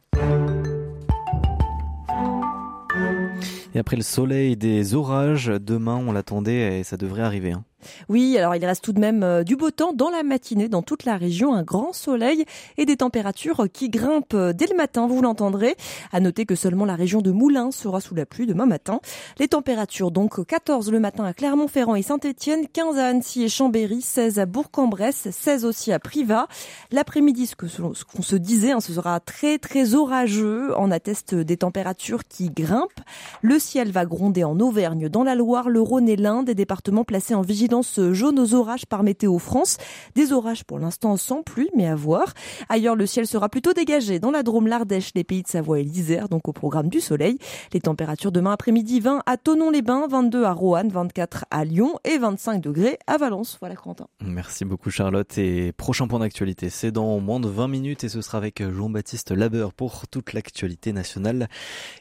Speaker 2: Et après le soleil des orages, demain on l'attendait et ça devrait arriver. Hein.
Speaker 3: Oui, alors il reste tout de même euh, du beau temps dans la matinée dans toute la région, un grand soleil et des températures qui grimpent euh, dès le matin, vous l'entendrez. À noter que seulement la région de Moulins sera sous la pluie demain matin. Les températures donc 14 le matin à Clermont-Ferrand et Saint-Étienne, 15 à Annecy et Chambéry, 16 à Bourg-en-Bresse, 16 aussi à Privas. L'après-midi, ce qu'on se disait, hein, ce sera très très orageux, en atteste des températures qui grimpent. Le ciel va gronder en Auvergne, dans la Loire, le Rhône et l'Inde, des départements placés en vigilance jaune aux orages par Météo France. Des orages pour l'instant sans pluie, mais à voir. Ailleurs, le ciel sera plutôt dégagé dans la Drôme, l'Ardèche, les pays de Savoie et l'Isère, donc au programme du soleil. Les températures demain après-midi 20 à Tonon-les-Bains, 22 à Roanne, 24 à Lyon et 25 degrés à Valence. Voilà, Quentin.
Speaker 2: Merci beaucoup, Charlotte. Et prochain point d'actualité, c'est dans moins de 20 minutes et ce sera avec Jean-Baptiste Labeur pour toute l'actualité nationale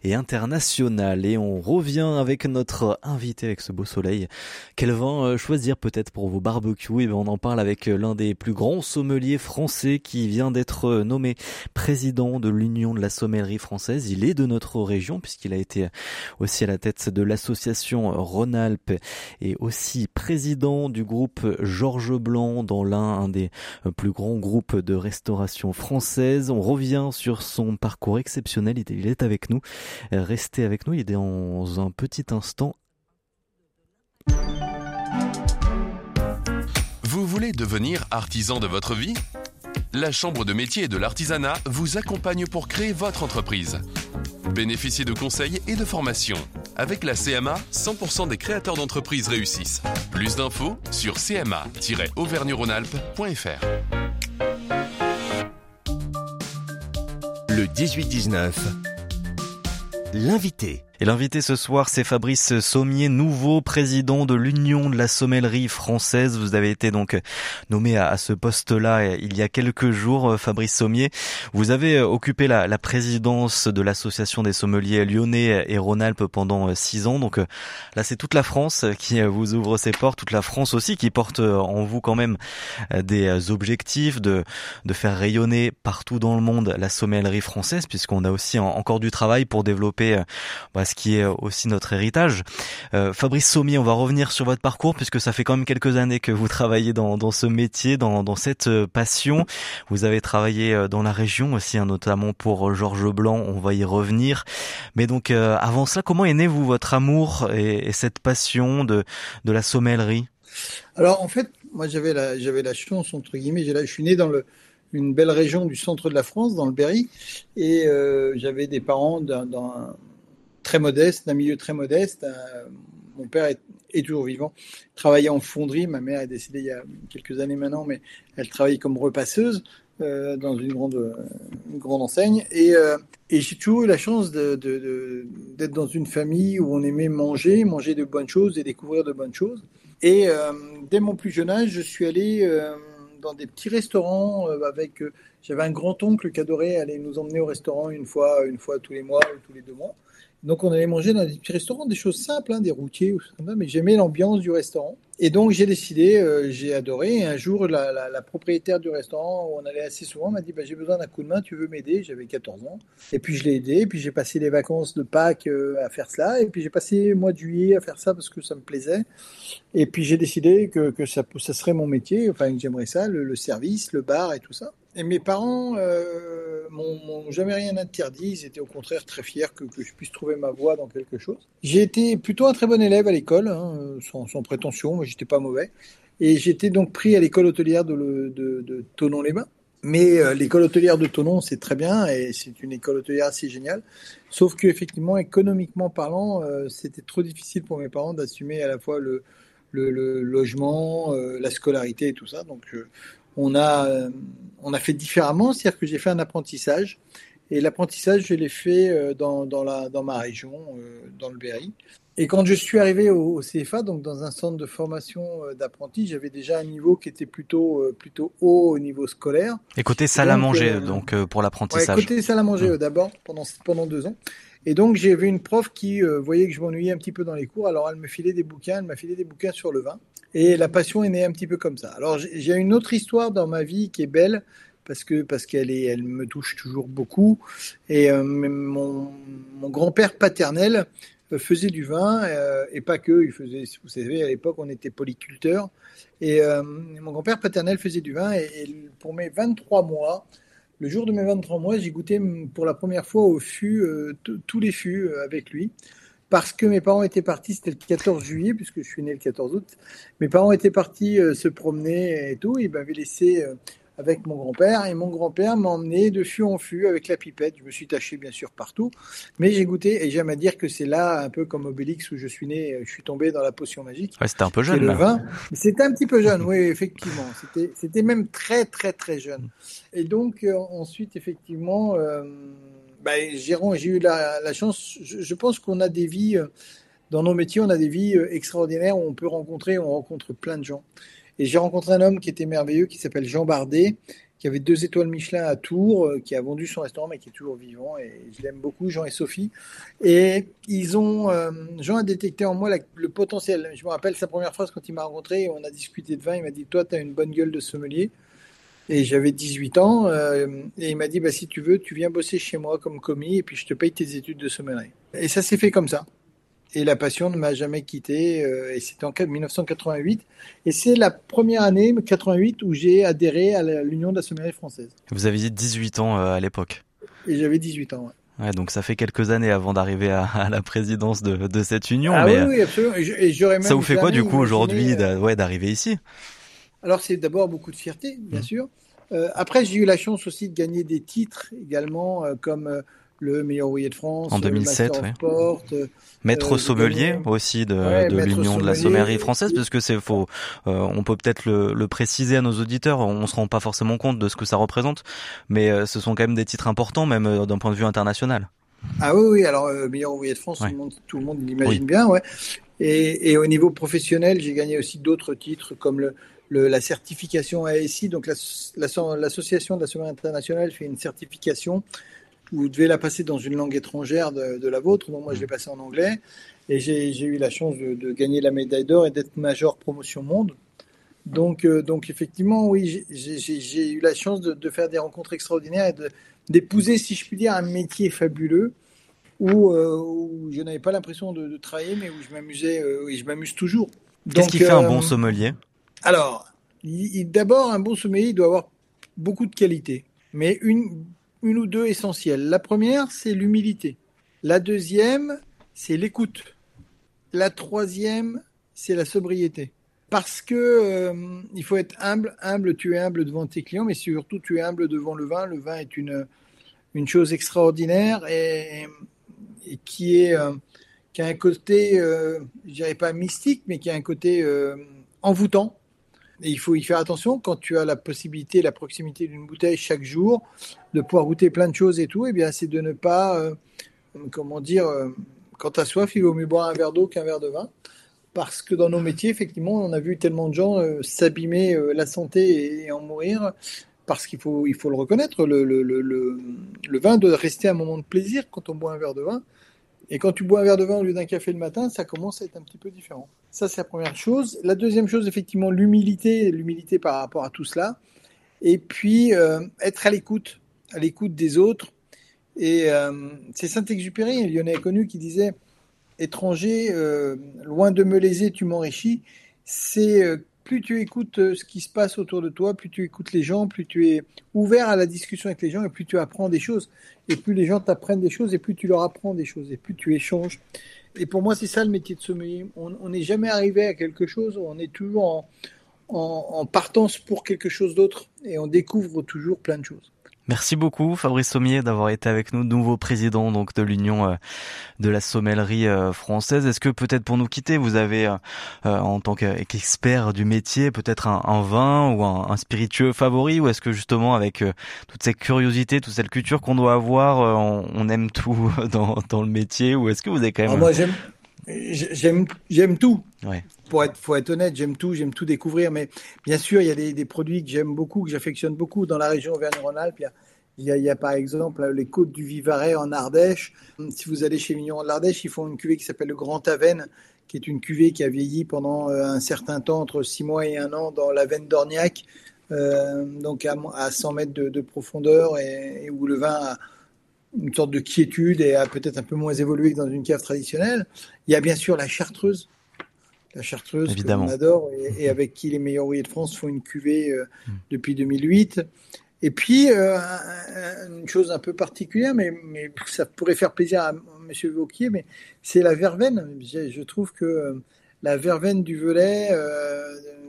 Speaker 2: et internationale. Et on revient avec notre invité avec ce beau soleil. Quel vin euh, peut-être pour vos barbecues. Et ben on en parle avec euh, l'un des plus grands sommeliers français qui vient d'être euh, nommé président de l'Union de la sommellerie française. Il est de notre région puisqu'il a été aussi à la tête de l'association Rhône-Alpes et aussi président du groupe Georges Blanc dans l'un des euh, plus grands groupes de restauration française. On revient sur son parcours exceptionnel. Il est avec nous. Restez avec nous. Il est dans un petit instant
Speaker 1: voulez devenir artisan de votre vie? La Chambre de métier et de l'artisanat vous accompagne pour créer votre entreprise. Bénéficiez de conseils et de formations. Avec la CMA, 100% des créateurs d'entreprises réussissent. Plus d'infos sur cma-auvergne-rhône-alpes.fr.
Speaker 17: Le 18-19, l'invité.
Speaker 2: Et l'invité ce soir, c'est Fabrice Sommier, nouveau président de l'Union de la sommellerie française. Vous avez été donc nommé à, ce poste-là il y a quelques jours, Fabrice Sommier. Vous avez occupé la, la présidence de l'association des sommeliers lyonnais et Rhône-Alpes pendant six ans. Donc là, c'est toute la France qui vous ouvre ses portes, toute la France aussi qui porte en vous quand même des objectifs de, de faire rayonner partout dans le monde la sommellerie française, puisqu'on a aussi encore du travail pour développer bah, ce qui est aussi notre héritage. Euh, Fabrice Sommier, on va revenir sur votre parcours puisque ça fait quand même quelques années que vous travaillez dans, ce métier, dans, cette euh, passion. Vous avez travaillé euh, dans la région aussi, hein, notamment pour Georges Blanc, on va y revenir. Mais donc avant cela, comment est né vous votre amour et, et cette passion de, la sommellerie?
Speaker 7: Alors en fait, moi j'avais la, la chance, entre guillemets, je suis né dans une belle région du centre de la France, dans le Berry, et euh, j'avais des parents dans, dans très modeste, d'un milieu très modeste. Euh, mon père est, toujours vivant, travaillait en fonderie. Ma mère est décédée il y a quelques années maintenant, mais elle travaillait comme repasseuse euh, dans une grande, grande enseigne. Et, euh, et j'ai toujours eu la chance d'être dans une famille où on aimait manger, manger de bonnes choses et découvrir de bonnes choses. Et dès mon plus jeune âge, je suis allé dans des petits restaurants avec. J'avais un grand oncle qui adorait aller nous emmener au restaurant une fois, une fois tous les mois ou tous les deux mois. Donc on allait manger dans des petits restaurants, des choses simples, hein, des routiers ou ça, mais j'aimais l'ambiance du restaurant. Et donc j'ai décidé, euh, j'ai adoré. Et un jour, la, la, propriétaire du restaurant où on allait assez souvent m'a dit bah, j'ai besoin d'un coup de main, tu veux m'aider? J'avais 14 ans. Et puis je l'ai aidé. Et puis j'ai passé les vacances de Pâques euh, à faire cela. Et puis j'ai passé le mois de juillet à faire ça parce que ça me plaisait. Et puis j'ai décidé que, ça, serait mon métier, enfin que j'aimerais ça, le, service, le bar et tout ça. Et mes parents euh, m'ont jamais rien interdit. Ils étaient au contraire très fiers que, je puisse trouver ma voie dans quelque chose. J'ai été plutôt un très bon élève à l'école, hein, sans, prétention. Moi, j'étais pas mauvais. Et j'étais donc pris à l'école hôtelière de, de, de Tonon-les-Bains. Mais euh, l'école hôtelière de Tonon, c'est très bien et c'est une école hôtelière assez géniale. Sauf que effectivement, économiquement parlant, euh, c'était trop difficile pour mes parents d'assumer à la fois le, le, le logement, euh, la scolarité et tout ça. Donc, on a on a fait différemment, c'est-à-dire que j'ai fait un apprentissage et l'apprentissage, je l'ai fait dans, dans, la, dans ma région, dans le Berry. Et quand je suis arrivé au, CFA, donc dans un centre de formation euh, d'apprentis, j'avais déjà un niveau qui était plutôt euh, plutôt haut au niveau scolaire.
Speaker 2: Et côté salle à manger, euh, donc pour l'apprentissage.
Speaker 7: Ouais, côté salle à manger mmh. d'abord pendant pendant deux ans. Et donc j'ai vu une prof qui voyait que je m'ennuyais un petit peu dans les cours, alors elle me filait des bouquins, elle m'a filé des bouquins sur le vin. Et la passion est née un petit peu comme ça. Alors j'ai une autre histoire dans ma vie qui est belle parce que parce qu'elle est, elle me touche toujours beaucoup. Et mon, mon grand-père paternel faisait du vin euh, et pas que. Il faisait, vous savez, à l'époque, on était polyculteurs. Et euh, mon grand-père paternel faisait du vin. Et, pour mes 23 mois, le jour de mes 23 mois, j'ai goûté pour la première fois au fût, euh, tous les fûts avec lui. Parce que mes parents étaient partis, c'était le 14 juillet, puisque je suis né le 14 août. Mes parents étaient partis se promener et tout. Ils m'avaient laissé avec mon grand-père. Et mon grand-père m'a emmené de fût en fût avec la pipette. Je me suis taché bien sûr partout, mais j'ai goûté et j'aime à dire que c'est là, un peu comme Obélix où je suis né, je suis tombé dans la potion magique.
Speaker 2: Ouais, c'était un peu jeune.
Speaker 7: Le vin. C'était un petit peu jeune, oui, effectivement. C'était, c'était même très, très, très jeune. Et donc euh, ensuite, effectivement, bah, j'ai, eu la, chance. Je, pense qu'on a des vies. Euh, dans nos métiers, on a des vies euh, extraordinaires où on peut rencontrer, on rencontre plein de gens. Et j'ai rencontré un homme qui était merveilleux, qui s'appelle Jean Bardet, qui avait deux étoiles Michelin à Tours, euh, qui a vendu son restaurant, mais qui est toujours vivant. Et je l'aime beaucoup, Jean et Sophie. Et ils ont, Jean a détecté en moi le potentiel. Je me rappelle sa première phrase quand il m'a rencontré, on a discuté de vin. Il m'a dit Toi, tu as une bonne gueule de sommelier. Et j'avais 18 ans. Euh, et il m'a dit bah, Si tu veux, tu viens bosser chez moi comme commis, et puis je te paye tes études de sommelier. Et ça s'est fait comme ça et la passion ne m'a jamais quitté. Euh, et c'était en 1988. Et c'est la première année, 88, où j'ai adhéré à l'Union de la sommellerie française.
Speaker 2: Vous aviez 18 ans euh, à l'époque.
Speaker 7: Et j'avais 18 ans,
Speaker 2: ouais. ouais. donc ça fait quelques années avant d'arriver à, la présidence de, de cette union.
Speaker 7: Ah mais, oui, oui, absolument. Et même
Speaker 2: ça vous fait quoi du coup aujourd'hui d'arriver ici?
Speaker 7: Alors c'est d'abord beaucoup de fierté, bien mmh. sûr. Après, j'ai eu la chance aussi de gagner des titres également, comme le meilleur ouvrier de France
Speaker 2: en 2007, euh, Maître euh, sommelier aussi de, l'Union de la sommellerie française, parce que c'est faux. Euh, on peut peut-être le, préciser à nos auditeurs. On se rend pas forcément compte de ce que ça représente, mais ce sont quand même des titres importants, même d'un point de vue international.
Speaker 7: Ah oui, oui. Alors meilleur ouvrier de France, tout le monde, l'imagine bien, ouais. Et, au niveau professionnel, j'ai gagné aussi d'autres titres comme le, la certification ASI, donc l'association de la sommellerie internationale fait une certification vous devez la passer dans une langue étrangère de, la vôtre. Donc moi, je l'ai passé en anglais. Et j'ai eu la chance de, gagner la médaille d'or et d'être major promotion monde. Donc, euh, donc effectivement, oui, j'ai eu la chance de, faire des rencontres extraordinaires et d'épouser, si je puis dire, un métier fabuleux où, euh, je n'avais pas l'impression de, travailler, mais où je m'amusais euh, et je m'amuse toujours.
Speaker 2: Qu'est-ce qui fait un bon sommelier?
Speaker 7: Alors, d'abord, un bon sommelier doit avoir beaucoup de qualités. Mais une, une ou deux essentielles. La première, c'est l'humilité. La deuxième, c'est l'écoute. La troisième, c'est la sobriété. Parce que euh, il faut être humble. Humble, tu es humble devant tes clients, mais surtout tu es humble devant le vin. Le vin est une, une chose extraordinaire et, qui est euh, qui a un côté, euh, je dirais pas mystique, mais qui a un côté envoûtant. Il faut y faire attention quand tu as la possibilité, la proximité d'une bouteille chaque jour, de pouvoir goûter plein de choses et tout, et eh bien c'est de ne pas, euh, comment dire, euh, quand tu as soif, il vaut mieux boire un verre d'eau qu'un verre de vin. Parce que dans nos métiers, effectivement, on a vu tellement de gens euh, s'abîmer la santé et, en mourir. Parce qu'il faut, il faut le reconnaître, le, vin doit rester un moment de plaisir quand on boit un verre de vin. Et quand tu bois un verre de vin au lieu d'un café le matin, ça commence à être un petit peu différent. Ça, c'est la première chose. La deuxième chose, effectivement, l'humilité, l'humilité par rapport à tout cela. Et puis, euh, être à l'écoute, à l'écoute des autres. Et euh, c'est Saint-Exupéry, un lyonnais connu, qui disait Étranger, euh, loin de me léser, tu m'enrichis. C'est plus tu écoutes euh, ce qui se passe autour de toi, plus tu écoutes les gens, plus tu es ouvert à la discussion avec les gens et plus tu apprends des choses. Et plus les gens t'apprennent des choses et plus tu leur apprends des choses et plus tu échanges. Et pour moi, c'est ça le métier de sommelier. On n'est jamais arrivé à quelque chose, on est toujours en, en partance pour quelque chose d'autre et on découvre toujours plein de choses.
Speaker 2: Merci beaucoup Fabrice Sommier d'avoir été avec nous, nouveau président donc de l'Union euh, de la sommellerie euh, française. Est-ce que peut-être pour nous quitter, vous avez euh, en tant qu'expert du métier peut-être un, vin ou un, spiritueux favori? Ou est-ce que justement avec toute cette curiosité, toute cette culture qu'on doit avoir, on, aime tout dans, dans le métier? Ou est-ce que vous avez quand même...
Speaker 7: Ah, moi j'aime j'aime tout. Ouais. Pour être, faut être honnête, j'aime tout, j'aime tout découvrir. Mais bien sûr, il y a des, des produits que j'aime beaucoup, que j'affectionne beaucoup. Dans la région Auvergne-Rhône-Alpes, il y a il y, a, il y, a, par exemple les côtes du Vivarais en Ardèche. Si vous allez chez Vigneron de l'Ardèche, ils font une cuvée qui s'appelle le Grand Aven, qui est une cuvée qui a vieilli pendant euh, un certain temps, entre 6 mois et un an, dans la veine d'Orniac, euh, donc à, à, 100 mètres de, de profondeur, et, et, où le vin a une sorte de quiétude et a peut-être un peu moins évolué que dans une cave traditionnelle. Il y a bien sûr la chartreuse, la chartreuse qu'on adore et, et, avec qui les meilleurs ouvriers de France font une cuvée euh, mm. depuis 2008. Et puis, euh, une chose un peu particulière, mais, mais, ça pourrait faire plaisir à M. Vauquier, mais c'est la verveine. Je, trouve que euh, la verveine du Velay,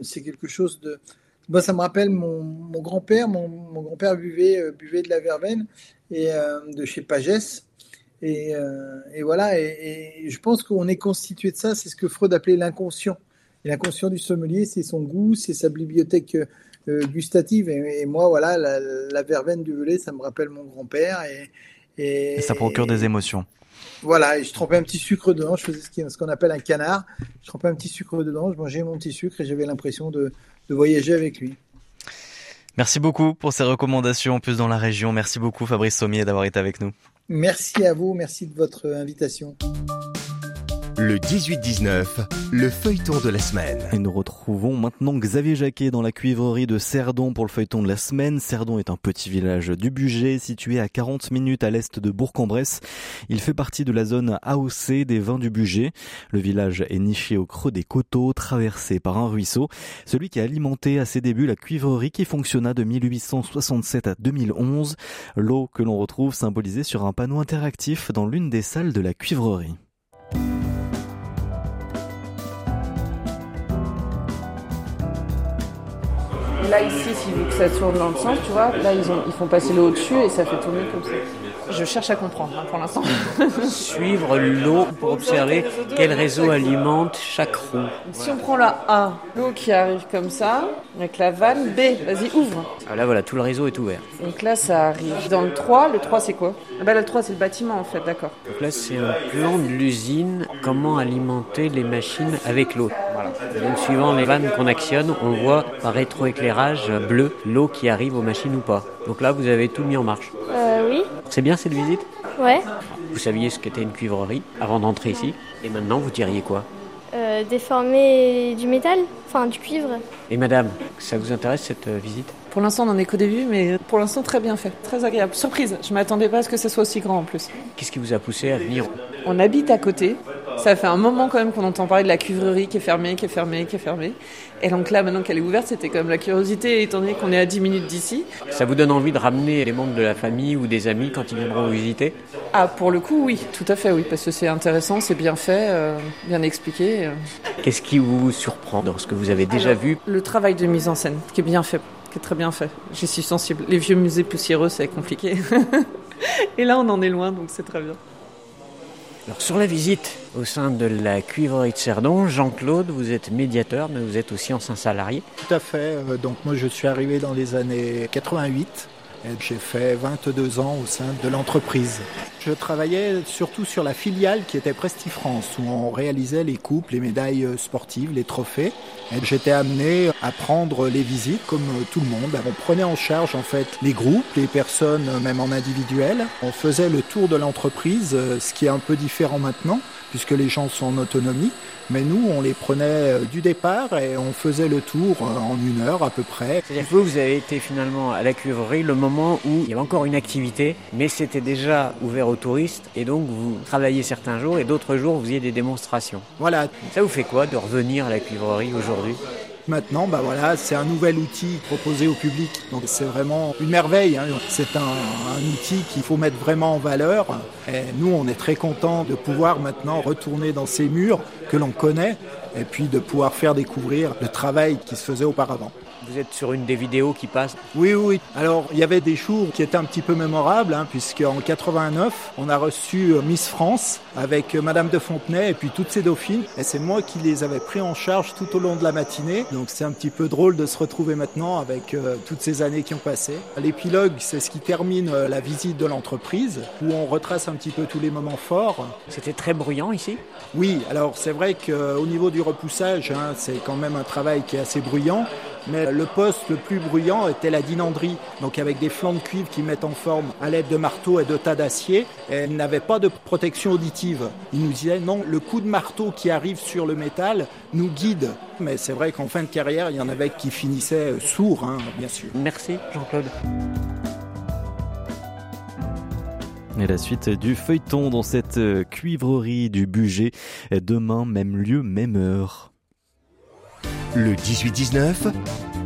Speaker 7: c'est quelque chose de... Moi, ça me rappelle mon, mon grand-père. Mon, mon grand-père buvait, euh, buvait de la verveine et, euh, de chez Pagès. Et, euh, et voilà, et, et, je pense qu'on est constitué de ça. C'est ce que Freud appelait l'inconscient. Et l'inconscient du sommelier, c'est son goût, c'est sa bibliothèque gustative. Et, moi, voilà, la, la, verveine du velay, ça me rappelle mon grand-père.
Speaker 2: Et, et, ça procure des émotions.
Speaker 7: Voilà, et je trempais un petit sucre dedans. Je faisais ce qu'on appelle un canard. Je trempais un petit sucre dedans. Je mangeais mon petit sucre et j'avais l'impression de, de voyager avec lui.
Speaker 2: Merci beaucoup pour ces recommandations en plus dans la région. Merci beaucoup Fabrice Sommier d'avoir été avec nous.
Speaker 7: Merci à vous, merci de votre invitation.
Speaker 17: Le 18-19, le feuilleton de la semaine.
Speaker 2: Et nous retrouvons maintenant Xavier Jacquet dans la cuivrerie de Cerdon pour le feuilleton de la semaine. Cerdon est un petit village du budget situé à 40 minutes à l'est de Bourg-en-Bresse. Il fait partie de la zone AOC des vins du budget. Le village est niché au creux des coteaux, traversé par un ruisseau. Celui qui a alimenté à ses débuts la cuivrerie qui fonctionna de 1867 à 2011. L'eau que l'on retrouve symbolisée sur un panneau interactif dans l'une des salles de la cuivrerie.
Speaker 18: Là ici, s'il veut que ça tourne dans le sens, tu vois, là ils, ils font passer l'eau au-dessus et ça fait tourner comme ça. Je cherche à comprendre hein, pour l'instant.
Speaker 4: Suivre l'eau pour observer quel réseau alimente chaque roue.
Speaker 18: Si on prend la A, l'eau qui arrive comme ça, avec la vanne, B, vas-y ouvre.
Speaker 4: Ah là voilà, tout le réseau est ouvert.
Speaker 18: Donc là ça arrive dans le 3, le 3 c'est quoi? Ah bah, Le 3 c'est le bâtiment en fait, d'accord.
Speaker 4: Donc là c'est un plan de l'usine, comment alimenter les machines avec l'eau. Voilà. Donc suivant les vannes qu'on actionne, on voit par rétroéclairage bleu l'eau qui arrive aux machines ou pas. Donc là vous avez tout mis en marche.
Speaker 19: Euh, oui.
Speaker 4: C'est bien cette visite?
Speaker 19: Ouais.
Speaker 4: Vous saviez ce qu'était une cuivrerie avant d'entrer ici? Et maintenant, vous diriez quoi?
Speaker 19: Euh, Déformer du métal Enfin, du cuivre.
Speaker 4: Et madame, ça vous intéresse cette euh, visite?
Speaker 18: Pour l'instant, on n'en est qu'au début, mais pour l'instant, très bien fait. Très agréable. Surprise, je m'attendais pas à ce que ce soit aussi grand en plus.
Speaker 4: Qu'est-ce qui vous a poussé à venir?
Speaker 18: On habite à côté. Ça fait un moment quand même qu'on entend parler de la cuivrerie qui est fermée, qui est fermée, qui est fermée. Et donc là, maintenant qu'elle est ouverte, c'était comme la curiosité, étant donné qu'on est à 10 minutes d'ici.
Speaker 4: Ça vous donne envie de ramener les membres de la famille ou des amis quand ils viendront vous visiter?
Speaker 18: Ah, pour le coup, oui, tout à fait, oui, parce que c'est intéressant, c'est bien fait, euh, bien expliqué. Euh.
Speaker 4: Qu'est-ce qui vous surprend dans ce que vous avez déjà
Speaker 18: Alors,
Speaker 4: vu?
Speaker 18: Le travail de mise en scène, qui est bien fait, qui est très bien fait. J'y suis sensible. Les vieux musées poussiéreux, c'est compliqué. Et là, on en est loin, donc c'est très bien.
Speaker 4: Alors sur la visite au sein de la cuivrerie de Cerdon, Jean-Claude, vous êtes médiateur, mais vous êtes aussi ancien salarié.
Speaker 20: Tout à fait. Euh, Donc moi je suis arrivé dans les années 88. J'ai fait 22 ans au sein de l'entreprise. Je travaillais surtout sur la filiale qui était Prestifrance, où on réalisait les coupes, les médailles sportives, les trophées. J'étais amené à prendre les visites comme tout le monde. On prenait en charge en fait les groupes, les personnes même en individuel. On faisait le tour de l'entreprise, ce qui est un peu différent maintenant puisque les gens sont en autonomie. Mais nous, on les prenait euh, du départ et on faisait le tour euh, en une heure à peu près.
Speaker 4: C'est-à-dire que vous, vous avez été finalement à la cuivrerie le moment où il y avait encore une activité, mais c'était déjà ouvert aux touristes, et donc vous travailliez certains jours et d'autres jours vous faisiez des démonstrations.
Speaker 20: Voilà.
Speaker 4: Ça vous fait quoi de revenir à la cuivrerie aujourd'hui?
Speaker 20: Maintenant, bah voilà, c'est un nouvel outil proposé au public. Donc c'est vraiment une merveille. Hein. C'est un, un, outil qu'il faut mettre vraiment en valeur. Et nous, on est très contents de pouvoir maintenant retourner dans ces murs que l'on connaît et puis de pouvoir faire découvrir le travail qui se faisait auparavant.
Speaker 4: Vous êtes sur une des vidéos qui passe
Speaker 20: Oui, oui. Alors, il y avait des jours qui étaient un petit peu mémorables, hein, puisqu'en 89, on a reçu euh, Miss France avec euh, Madame de Fontenay et puis toutes ces dauphines. Et c'est moi qui les avais pris en charge tout au long de la matinée. Donc, c'est un petit peu drôle de se retrouver maintenant avec euh, toutes ces années qui ont passé. L'épilogue, c'est ce qui termine euh, la visite de l'entreprise, où on retrace un petit peu tous les moments forts.
Speaker 4: C'était très bruyant ici
Speaker 20: Oui, alors c'est vrai qu'au niveau du repoussage, hein, c'est quand même un travail qui est assez bruyant. Mais le poste le plus bruyant était la dinanderie, donc avec des flancs de cuivre qui mettent en forme à l'aide de marteaux et de tas d'acier. Elle n'avait pas de protection auditive. Il nous disait non, le coup de marteau qui arrive sur le métal nous guide. Mais c'est vrai qu'en fin de carrière, il y en avait qui finissaient sourds, hein, bien sûr.
Speaker 4: Merci Jean-Claude.
Speaker 2: Et la suite du feuilleton dans cette cuivrerie du budget. Demain, même lieu, même heure.
Speaker 17: Le 18-19,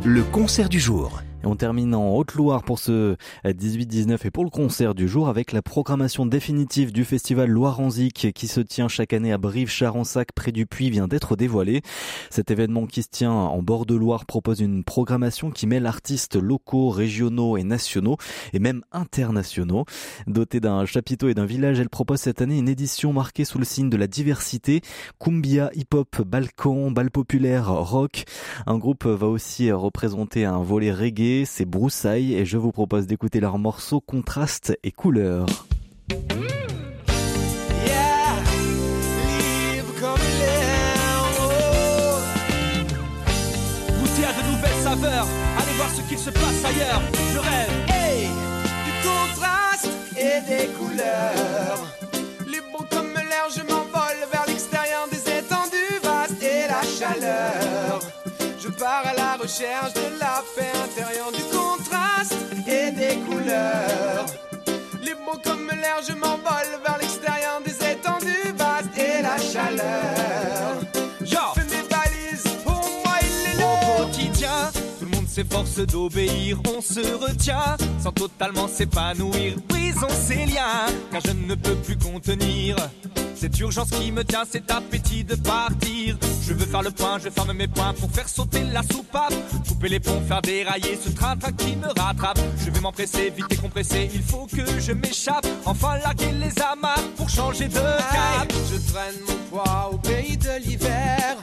Speaker 17: le concert du jour.
Speaker 2: Et on termine en Haute-Loire pour ce 18-19 et pour le concert du jour avec la programmation définitive du festival Loire-en-Zic qui se tient chaque année à Brive-Charensac près du Puy vient d'être dévoilé. Cet événement qui se tient en bord de Loire propose une programmation qui mêle artistes locaux, régionaux et nationaux et même internationaux. Dotée d'un chapiteau et d'un village, elle propose cette année une édition marquée sous le signe de la diversité. Cumbia, hip-hop, balkan, bal populaire, rock. Un groupe va aussi représenter un volet reggae c'est Broussailles et je vous propose d'écouter leur morceau Contraste et Couleur.
Speaker 21: Oh. Goûter à de nouvelles saveurs, allez voir ce qu'il se passe ailleurs. Je rêve, hey, du contraste et des couleurs. Libre comme l'air, je m'envole vers l'extérieur des étendues vastes et la chaleur. Je pars à la recherche de la paix s'efforce d'obéir, on se retient sans totalement s'épanouir. Brisons ces liens, car je ne peux plus contenir. Cette urgence qui me tient, cet appétit de partir. Je veux faire le point, je ferme mes poings pour faire sauter la soupape. Couper les ponts, faire dérailler ce train-train qui me rattrape. Je vais m'empresser, vite et compressé, il faut que je m'échappe. Enfin larguer les amarres pour changer de cap. Je traîne mon poids au pays de l'hiver.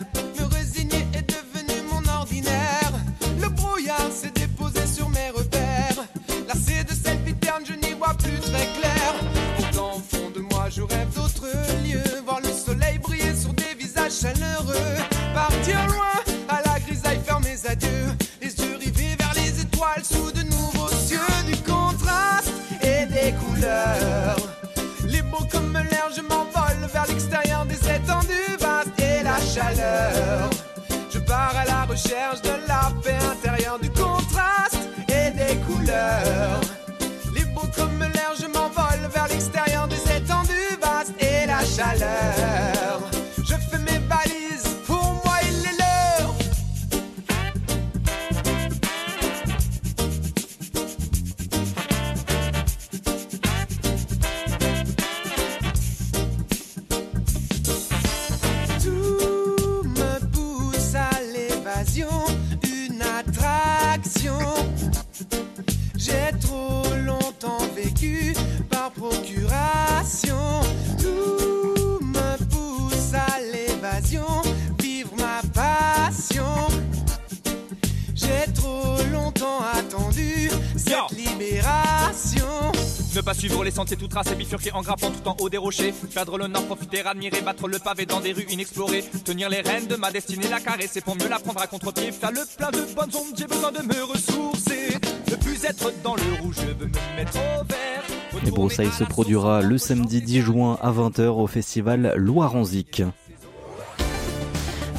Speaker 22: En grappant tout en haut des rochers. Perdre le nord, profiter, admirer, battre le pavé dans des rues inexplorées. Tenir les rênes de ma destinée, la caresser pour mieux la prendre à contre-pied. Faire le plein de bonnes ondes, j'ai besoin de me ressourcer. Ne plus être dans le rouge, je veux me mettre au vert.
Speaker 2: Et Broussailles se produira le samedi 10 juin à 20h au festival Loire-en-Zic.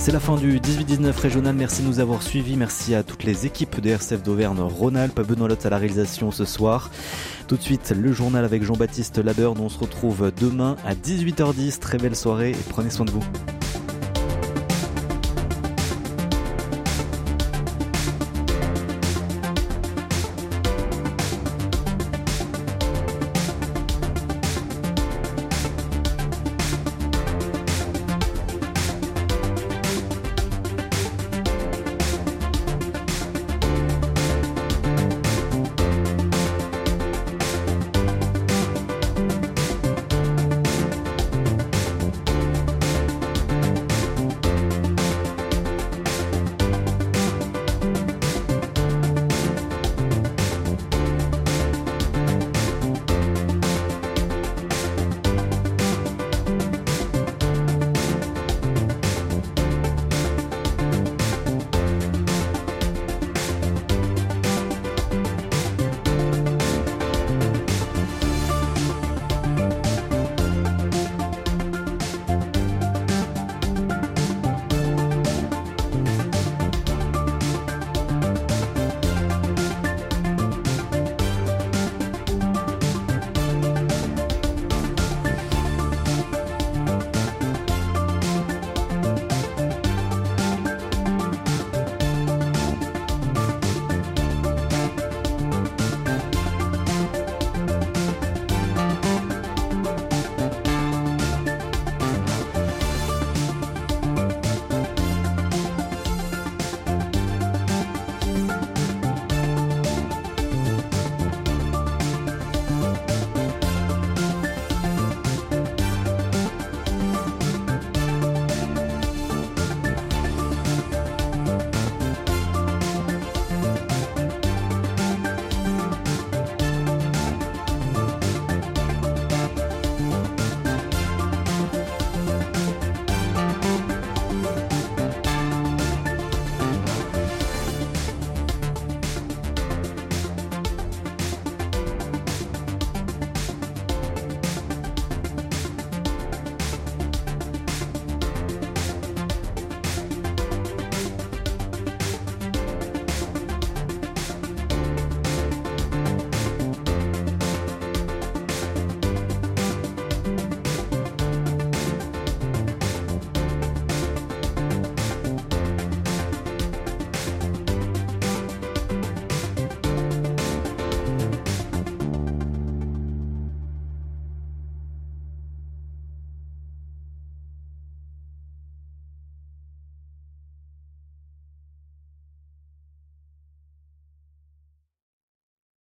Speaker 2: C'est la fin du 18-19 régional. Merci de nous avoir suivis. Merci à toutes les équipes de RCF d'Auvergne-Rhône-Alpes. Benoît Lotte à la réalisation ce soir. Tout de suite, le journal avec Jean-Baptiste Labeur. On se retrouve demain à 18h10. Très belle soirée et prenez soin de vous.